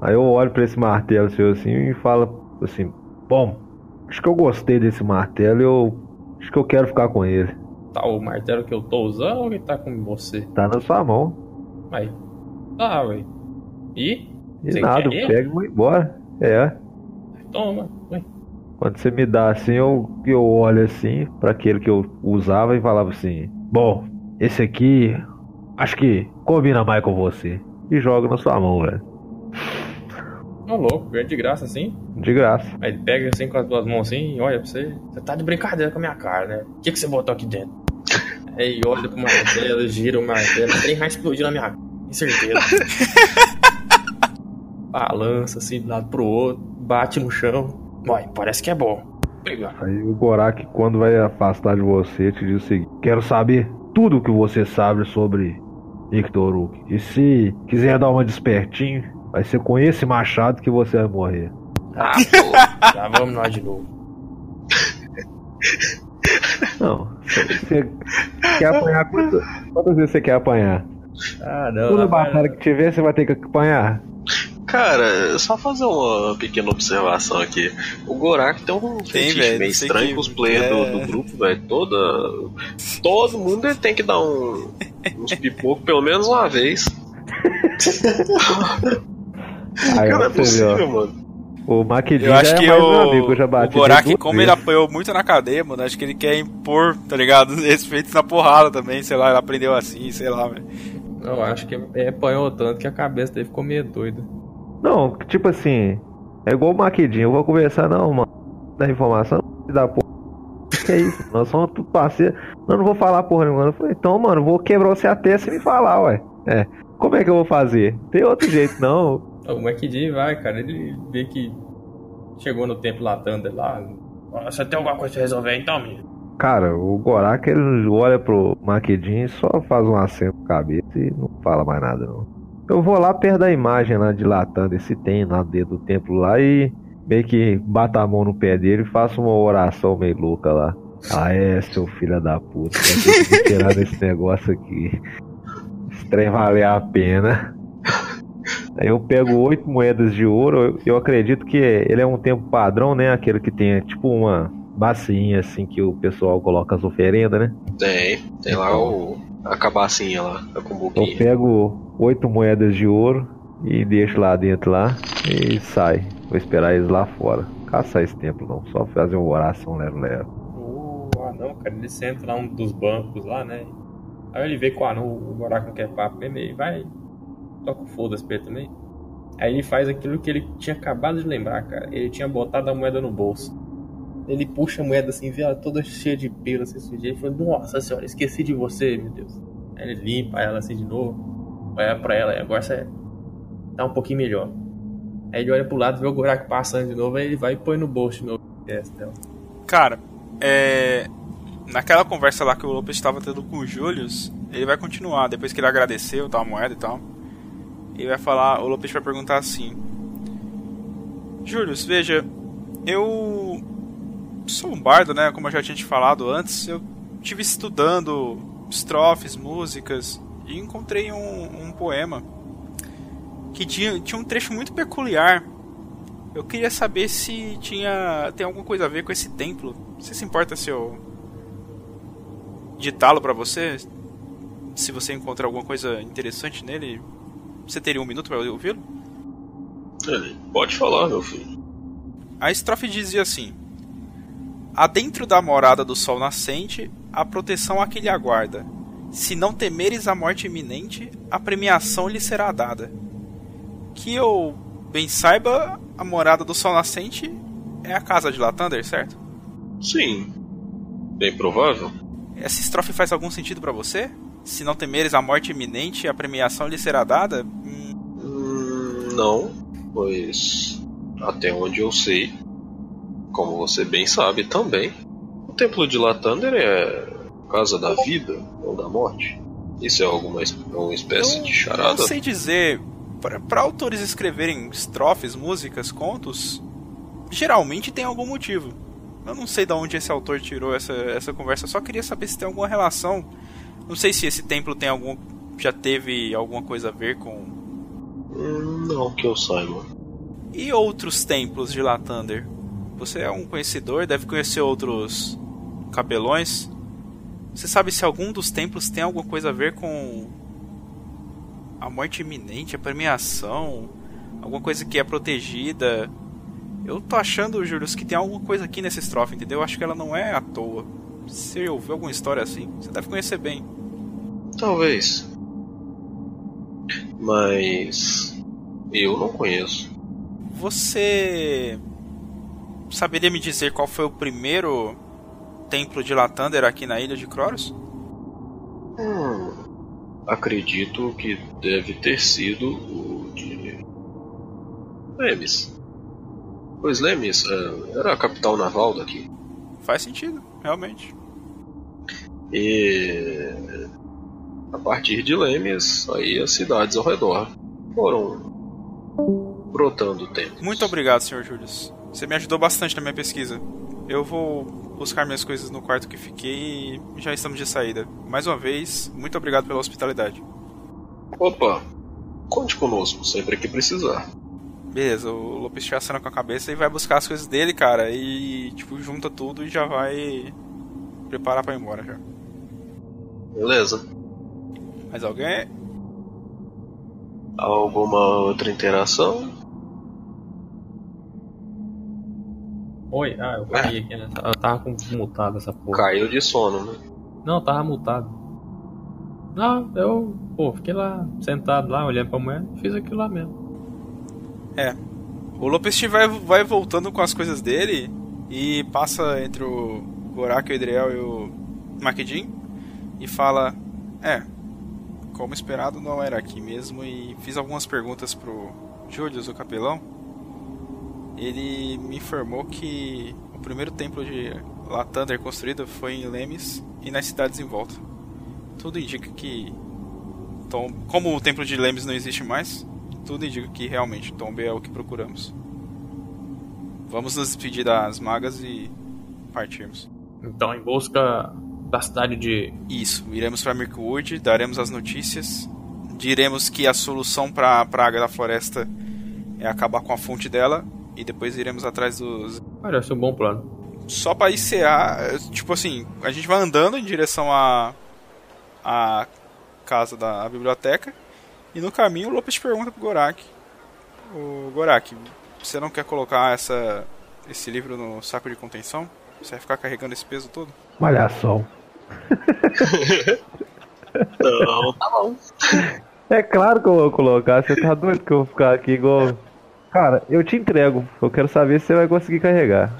Aí eu olho pra esse martelo seu assim e falo assim, bom, acho que eu gostei desse martelo e eu acho que eu quero ficar com ele. Tá o martelo que eu tô usando ou que tá com você? Tá na sua mão. Aí. Tá, ué. E? E Você nada, pego e vou embora. É. Toma. Ué. Quando você me dá assim, eu, eu olho assim pra aquele que eu usava e falava assim: Bom, esse aqui acho que combina mais com você. E jogo na sua mão, velho. Ô louco, ganha de graça assim. De graça. Aí ele pega assim com as duas mãos assim e olha pra você. Você tá de brincadeira com a minha cara, né? O que, que você botou aqui dentro? Aí olha pro martelo, gira o martelo. Tem vai explodir na minha cara, com certeza. Balança assim de um lado pro outro, bate no chão. Vai, parece que é bom. Pegar. Aí o Gorak, quando vai afastar de você, te diz o seguinte: Quero saber tudo o que você sabe sobre Iktoruk. E se quiser dar uma despertinho, vai ser com esse machado que você vai morrer. Ah, pô, já vamos nós de novo. Não, você quer apanhar quantas, quantas vezes você quer apanhar? Ah, não. Toda batalha que tiver, você vai ter que apanhar. Cara, só fazer uma pequena observação aqui. O Gorak tem um Tem, meio estranho que- com os players do, é. do grupo, velho. Toda. Todo mundo ele tem que dar um, uns pipocos pelo menos uma vez. Aí Cara, é possível, mano. O Maquedinho Eu já acho é que mais um o, amigo, já o nele duas como ele apanhou muito na cadeia, mano, acho que ele quer impor, tá ligado? Respeito na porrada também, sei lá, ele aprendeu assim, sei lá, velho. Eu acho que é, apanhou tanto que a cabeça dele ficou meio doida. Não, tipo assim, é igual o Maquedinho, eu vou conversar, não, mano, da informação, não dá porra. Que é isso, nós somos tudo parceiro. Não, não vou falar porra nenhuma. Eu falei, então, mano, eu vou quebrar você até se me falar, ué. É, como é que eu vou fazer? Tem outro jeito, não. O McD vai, cara, ele vê que chegou no tempo lá, Thunder lá. "Ah, Você tem alguma coisa pra resolver então, menino? Cara, o Gorak, ele olha pro Maquedinho e só faz um aceno com a cabeça e não fala mais nada, não. Eu vou lá perto da imagem lá dilatando esse tem lá dentro do templo lá e meio que bato a mão no pé dele e faço uma oração meio louca lá. Ah, é, seu filho da puta, vai ter que tirar desse negócio aqui. Esse trem valer a pena. Aí eu pego oito moedas de ouro, eu, eu acredito que ele é um tempo padrão, né? Aquele que tem tipo uma bacinha assim que o pessoal coloca as oferendas, né? Tem, tem lá o. A cabacinha lá, a Eu pego oito moedas de ouro e deixo lá dentro lá e sai. Vou esperar eles lá fora. Caçar esse templo não, só fazer uma oração lero lero. O anão, cara, ele senta lá um dos bancos lá, né? Aí ele vê que o anão, o Gorak não quer papo mesmo, ele vai, toca o foda-se pra ele também. Aí ele faz aquilo que ele tinha acabado de lembrar, cara. Ele tinha botado a moeda no bolso. Ele puxa a moeda assim, vê ela toda cheia de pelo, assim, sujeira, e fala, nossa senhora, esqueci de você, meu Deus. Aí ele limpa ela assim de novo, olha pra ela, e agora você tá um pouquinho melhor. Aí ele olha pro lado, vê o Gorak passando de novo, aí ele vai e põe no bolso de novo. Cara, é. Naquela conversa lá que o Lopes estava tendo com o Julius, ele vai continuar, depois que ele agradeceu tal, moeda e tal. Ele vai falar, o Lopes vai perguntar assim: Julius, veja, eu sou um bardo, né? Como eu já tinha te falado antes, eu tive estudando estrofes, músicas e encontrei um, um poema que tinha, tinha um trecho muito peculiar. Eu queria saber se tinha tem alguma coisa a ver com esse templo. Você se importa se eu ditá-lo para você? Se você encontrar alguma coisa interessante nele, você teria um minuto para ouvi-lo? Pode falar, meu filho. A estrofe dizia assim: Adentro da morada do sol nascente, a proteção a que lhe aguarda. Se não temeres a morte iminente, a premiação lhe será dada. Que eu bem saiba, a morada do sol nascente é a casa de Latander, certo? Sim. Bem provável. Essa estrofe faz algum sentido para você? Se não temeres a morte iminente, a premiação lhe será dada? Hum... Hum, não, pois até onde eu sei, como você bem sabe também, o templo de Latander é casa da vida ou da morte. Isso é alguma uma espécie eu de charada? Não sei dizer. Para autores escreverem estrofes, músicas, contos, geralmente tem algum motivo. Eu não sei de onde esse autor tirou essa, essa conversa, só queria saber se tem alguma relação. Não sei se esse templo tem algum. já teve alguma coisa a ver com. Hum, não que eu saiba. E outros templos de Latander? Você é um conhecedor, deve conhecer outros capelões. Você sabe se algum dos templos tem alguma coisa a ver com a morte iminente, a premiação, alguma coisa que é protegida? Eu tô achando, Julius, que tem alguma coisa aqui nessa estrofe, entendeu? Eu acho que ela não é à toa. Você ouviu alguma história assim? Você deve conhecer bem. Talvez. Mas. Eu não conheço. Você. Saberia me dizer qual foi o primeiro templo de Latander aqui na ilha de Croros? Hum, acredito que deve ter sido o de. Lemes. Pois Lemes é, era a capital naval daqui. Faz sentido, realmente. E a partir de Lemes, aí as cidades ao redor foram brotando templos. Muito obrigado, Sr. Julius. Você me ajudou bastante na minha pesquisa. Eu vou buscar minhas coisas no quarto que fiquei e já estamos de saída. Mais uma vez, muito obrigado pela hospitalidade. Opa, conte conosco sempre que precisar. Beleza, o Lopes te acena com a cabeça e vai buscar as coisas dele, cara, e tipo, junta tudo e já vai preparar para ir embora já. Beleza. Mais alguém? Alguma outra interação? Oi, ah, eu caí aqui, né? Eu tava com mutado essa porra. Caiu de sono, né? Não, tava mutado. Não, eu, pô, fiquei lá, sentado lá, olhando pra mulher, fiz aquilo lá mesmo. É. O Lopes vai, vai voltando com as coisas dele e passa entre o Gorak, o Edriel e o Makedin e fala: É, como esperado, não era aqui mesmo. E fiz algumas perguntas pro Julius, o capelão. Ele me informou que o primeiro templo de Latander construído foi em Lemes e nas cidades em volta. Tudo indica que. Tom, como o templo de Lemes não existe mais, tudo indica que realmente Tombe é o que procuramos. Vamos nos despedir das magas e partirmos. Então, em busca da cidade de. Isso, iremos para Mirkwood, daremos as notícias, diremos que a solução para a praga da floresta é acabar com a fonte dela e depois iremos atrás dos. Parece um bom plano. Só para ICA, tipo assim, a gente vai andando em direção à a, casa da biblioteca e no caminho o Lopes pergunta pro Gorak: O Gorak, você não quer colocar essa, esse livro no saco de contenção? Você vai ficar carregando esse peso todo? Malhação. Não, tá bom. É claro que eu vou colocar. Você tá doido que eu vou ficar aqui igual. Cara, eu te entrego. Eu quero saber se você vai conseguir carregar.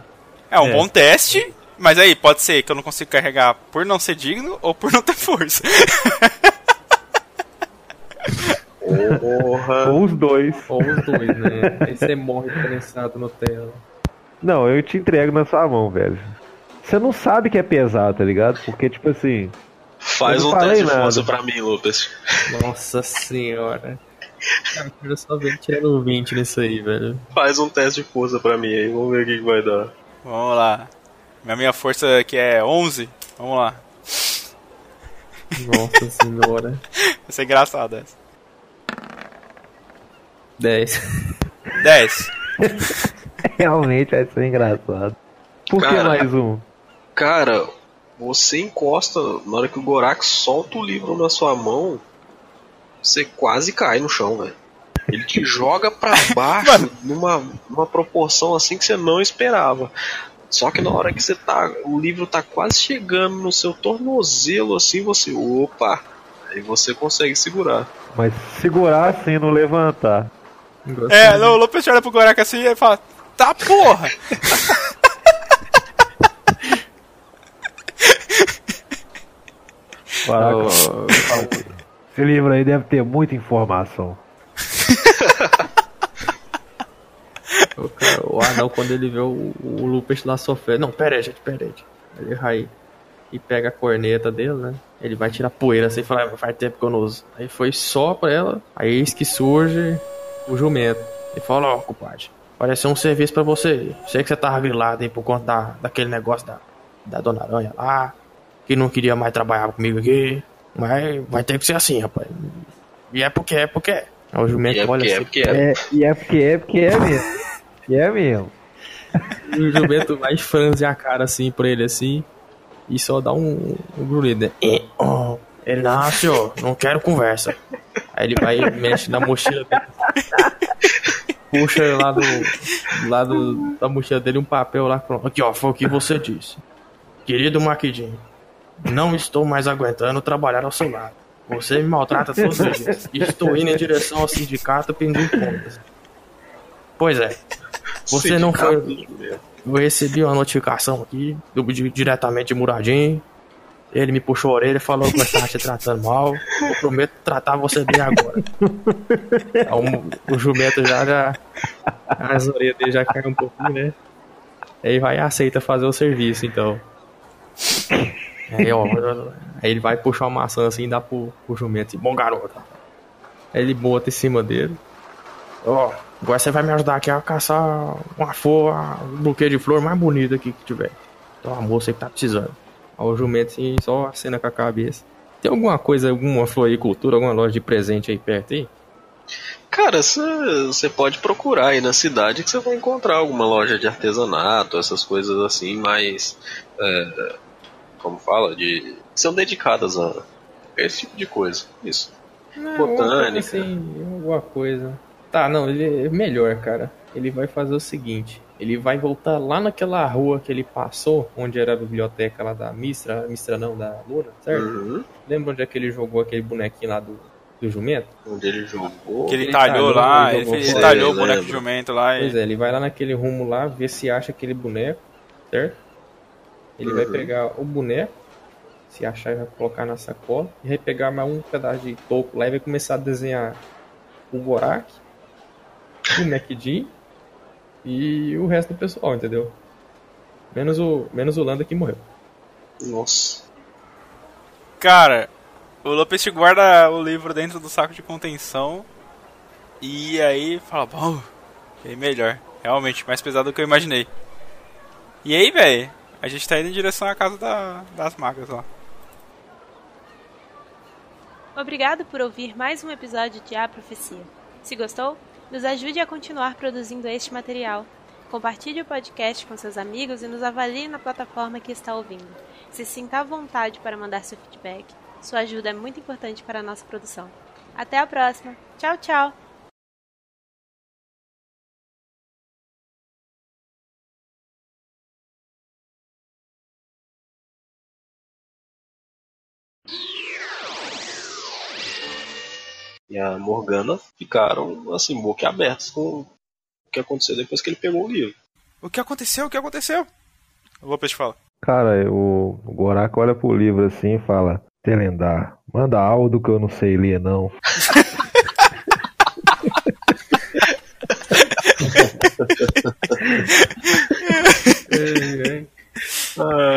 É um É. bom teste, mas aí pode ser que eu não consiga carregar por não ser digno ou por não ter força. Porra. Ou os dois. Ou os dois, né? Aí você morre prensado no tela. Não, eu te entrego na sua mão, velho. Você não sabe que é pesado, tá ligado? Porque, tipo assim. Faz um teste de força pra mim, Lucas. Nossa senhora. Cara, eu quero só ver tirando 20 nisso aí, velho. Faz um teste de força pra mim aí, vamos ver o que, que vai dar. Vamos lá. A minha força aqui é 11. Vamos lá. Nossa senhora. Vai ser engraçado essa. 10. 10. Realmente vai ser engraçado. Por que Cara. mais um? Cara, você encosta, na hora que o Gorak solta o livro na sua mão, você quase cai no chão, velho. Ele te joga pra baixo numa, numa proporção assim que você não esperava. Só que na hora que você tá. O livro tá quase chegando no seu tornozelo, assim, você. Opa! Aí você consegue segurar. Mas segurar assim, não levantar. É, não, o Lopes olha pro Gorak assim e fala: Tá porra! Caraca, esse livro aí deve ter muita informação. O, cara, o quando ele vê o, o Lupus lá. Não, pera aí, gente, pera aí. Ele vai e pega a corneta dele, né? Ele vai tirar poeira assim e fala, "Ah, faz tempo que eu não uso. Aí foi só pra ela, aí eis que surge o jumento. Ele fala, ó, compadre, pareceu um serviço pra você. Sei que você tava grilado aí por conta da, daquele negócio da, da Dona Aranha lá, que não queria mais trabalhar comigo aqui. Mas vai ter que ser assim, rapaz. E é porque é porque é. Aí o jumento E é olha porque é assim, porque é. É, e é porque é porque é mesmo. E é mesmo. E o jumento vai franze a cara assim pra ele assim e só dá um, um grunhido, né? Oh. Ele, não, senhor, não quero conversa. Aí ele vai e mexe na mochila dele. Puxa lá do, lá do, da mochila dele um papel lá. Pronto. Aqui, ó, foi o que você disse. Querido Maquidinho, não estou mais aguentando trabalhar ao seu lado. Você me maltrata todos os dias. Estou indo em direção ao sindicato pedindo contas. Pois é. Você não foi. Sindicato do jumento. Eu recebi uma notificação aqui, do, de- diretamente de Muradinho. Ele me puxou a orelha e falou que eu estava te tratando mal. Eu prometo tratar você bem agora. Aí o, jumento já, já. As orelhas dele já caem um pouquinho, né? Aí vai e aceita fazer o serviço, então. Aí, ó, aí ele vai puxar uma maçã assim e dá pro, pro jumento assim, bom garoto. Aí ele bota em cima dele. Ó, agora você vai me ajudar aqui a caçar uma flor, um buquê de flor mais bonito aqui que tiver. Então a moça que tá precisando. Aí o jumento assim, só acena com a cabeça. Tem alguma coisa, alguma floricultura, alguma loja de presente aí perto aí? Cara, você pode procurar aí na cidade que você vai encontrar alguma loja de artesanato, essas coisas assim, mais. é, como fala? De. são dedicadas a esse tipo de coisa. Isso. Botânica. Assim, alguma coisa. Tá, não, ele é melhor, cara. Ele vai fazer o seguinte: ele vai voltar lá naquela rua que ele passou, onde era a biblioteca lá da Mistra, Mistra não, da Luna, certo? Uhum. Lembra onde é que ele jogou aquele bonequinho lá do, do jumento? Onde ele jogou. Que ele Ele talhou talhou, lá, ele ele, jogou talhou o boneco de lembro. jumento lá Pois e. é, ele vai lá naquele rumo lá, ver se acha aquele boneco, certo? Ele vai Uhum. pegar o boneco, se achar, ele vai colocar na sacola, e vai pegar mais um pedaço de toco lá e vai começar a desenhar o Gorak, o MacD e o resto do pessoal, entendeu? Menos o, menos o Landa que morreu. Nossa. Cara, o Lopes guarda o livro dentro do saco de contenção e aí fala, bom, é melhor. Realmente, mais pesado do que eu imaginei. E aí, velho, a gente tá indo em direção à casa da- das magas lá. Obrigado por ouvir mais um episódio de A Profecia. Se gostou, nos ajude a continuar produzindo este material. Compartilhe o podcast com seus amigos e nos avalie na plataforma que está ouvindo. Se sinta à vontade para mandar seu feedback. Sua ajuda é muito importante para a nossa produção. Até a próxima. Tchau, tchau! E a Morgana ficaram assim, boquiabertos com o que aconteceu depois que ele pegou o livro. O que aconteceu? O que aconteceu? O Lopes fala. Cara, o, o Gorak olha pro livro assim e fala: Telendar, manda algo que eu não sei ler, não.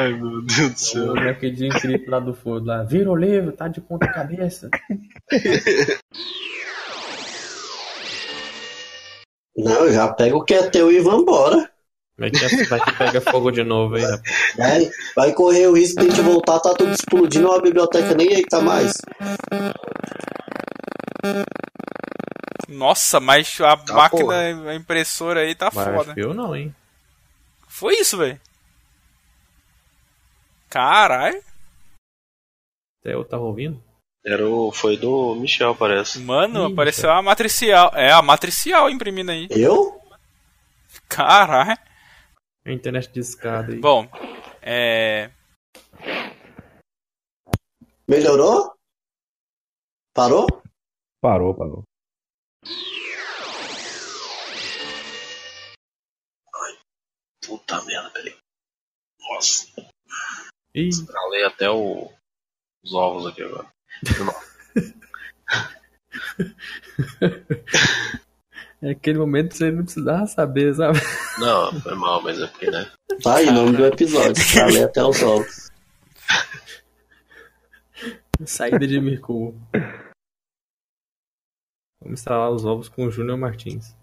Ai, meu Deus do céu. O naquele incrível lá do fogo lá. Vira o livro, tá de ponta cabeça. Não, já pega o que é teu e vambora. Vai que, vai que pega fogo de novo aí, rapaz. Vai, vai correr o risco de a gente voltar, tá tudo explodindo, a biblioteca nem aí tá mais. Nossa, mas a Tá, máquina, porra. a impressora aí tá Mas foda. eu não, hein? Foi isso, velho. Caralho. Até eu tava ouvindo. Era o, foi do Michel, parece. Mano, Ih, apareceu a matricial. É, a matricial imprimindo aí. Eu? Caralho. A internet de escada aí. Bom, é. Melhorou? Parou? Parou, parou. Puta merda, peraí. Nossa, Ih, estralei até o- os ovos aqui agora. é aquele momento que você não precisava saber, sabe? Não, foi mal, mas é porque, né? Tá aí, nome do episódio. Pra ler até os ovos. Saída de Mirku. Vamos instalar os ovos com o Júnior Martins.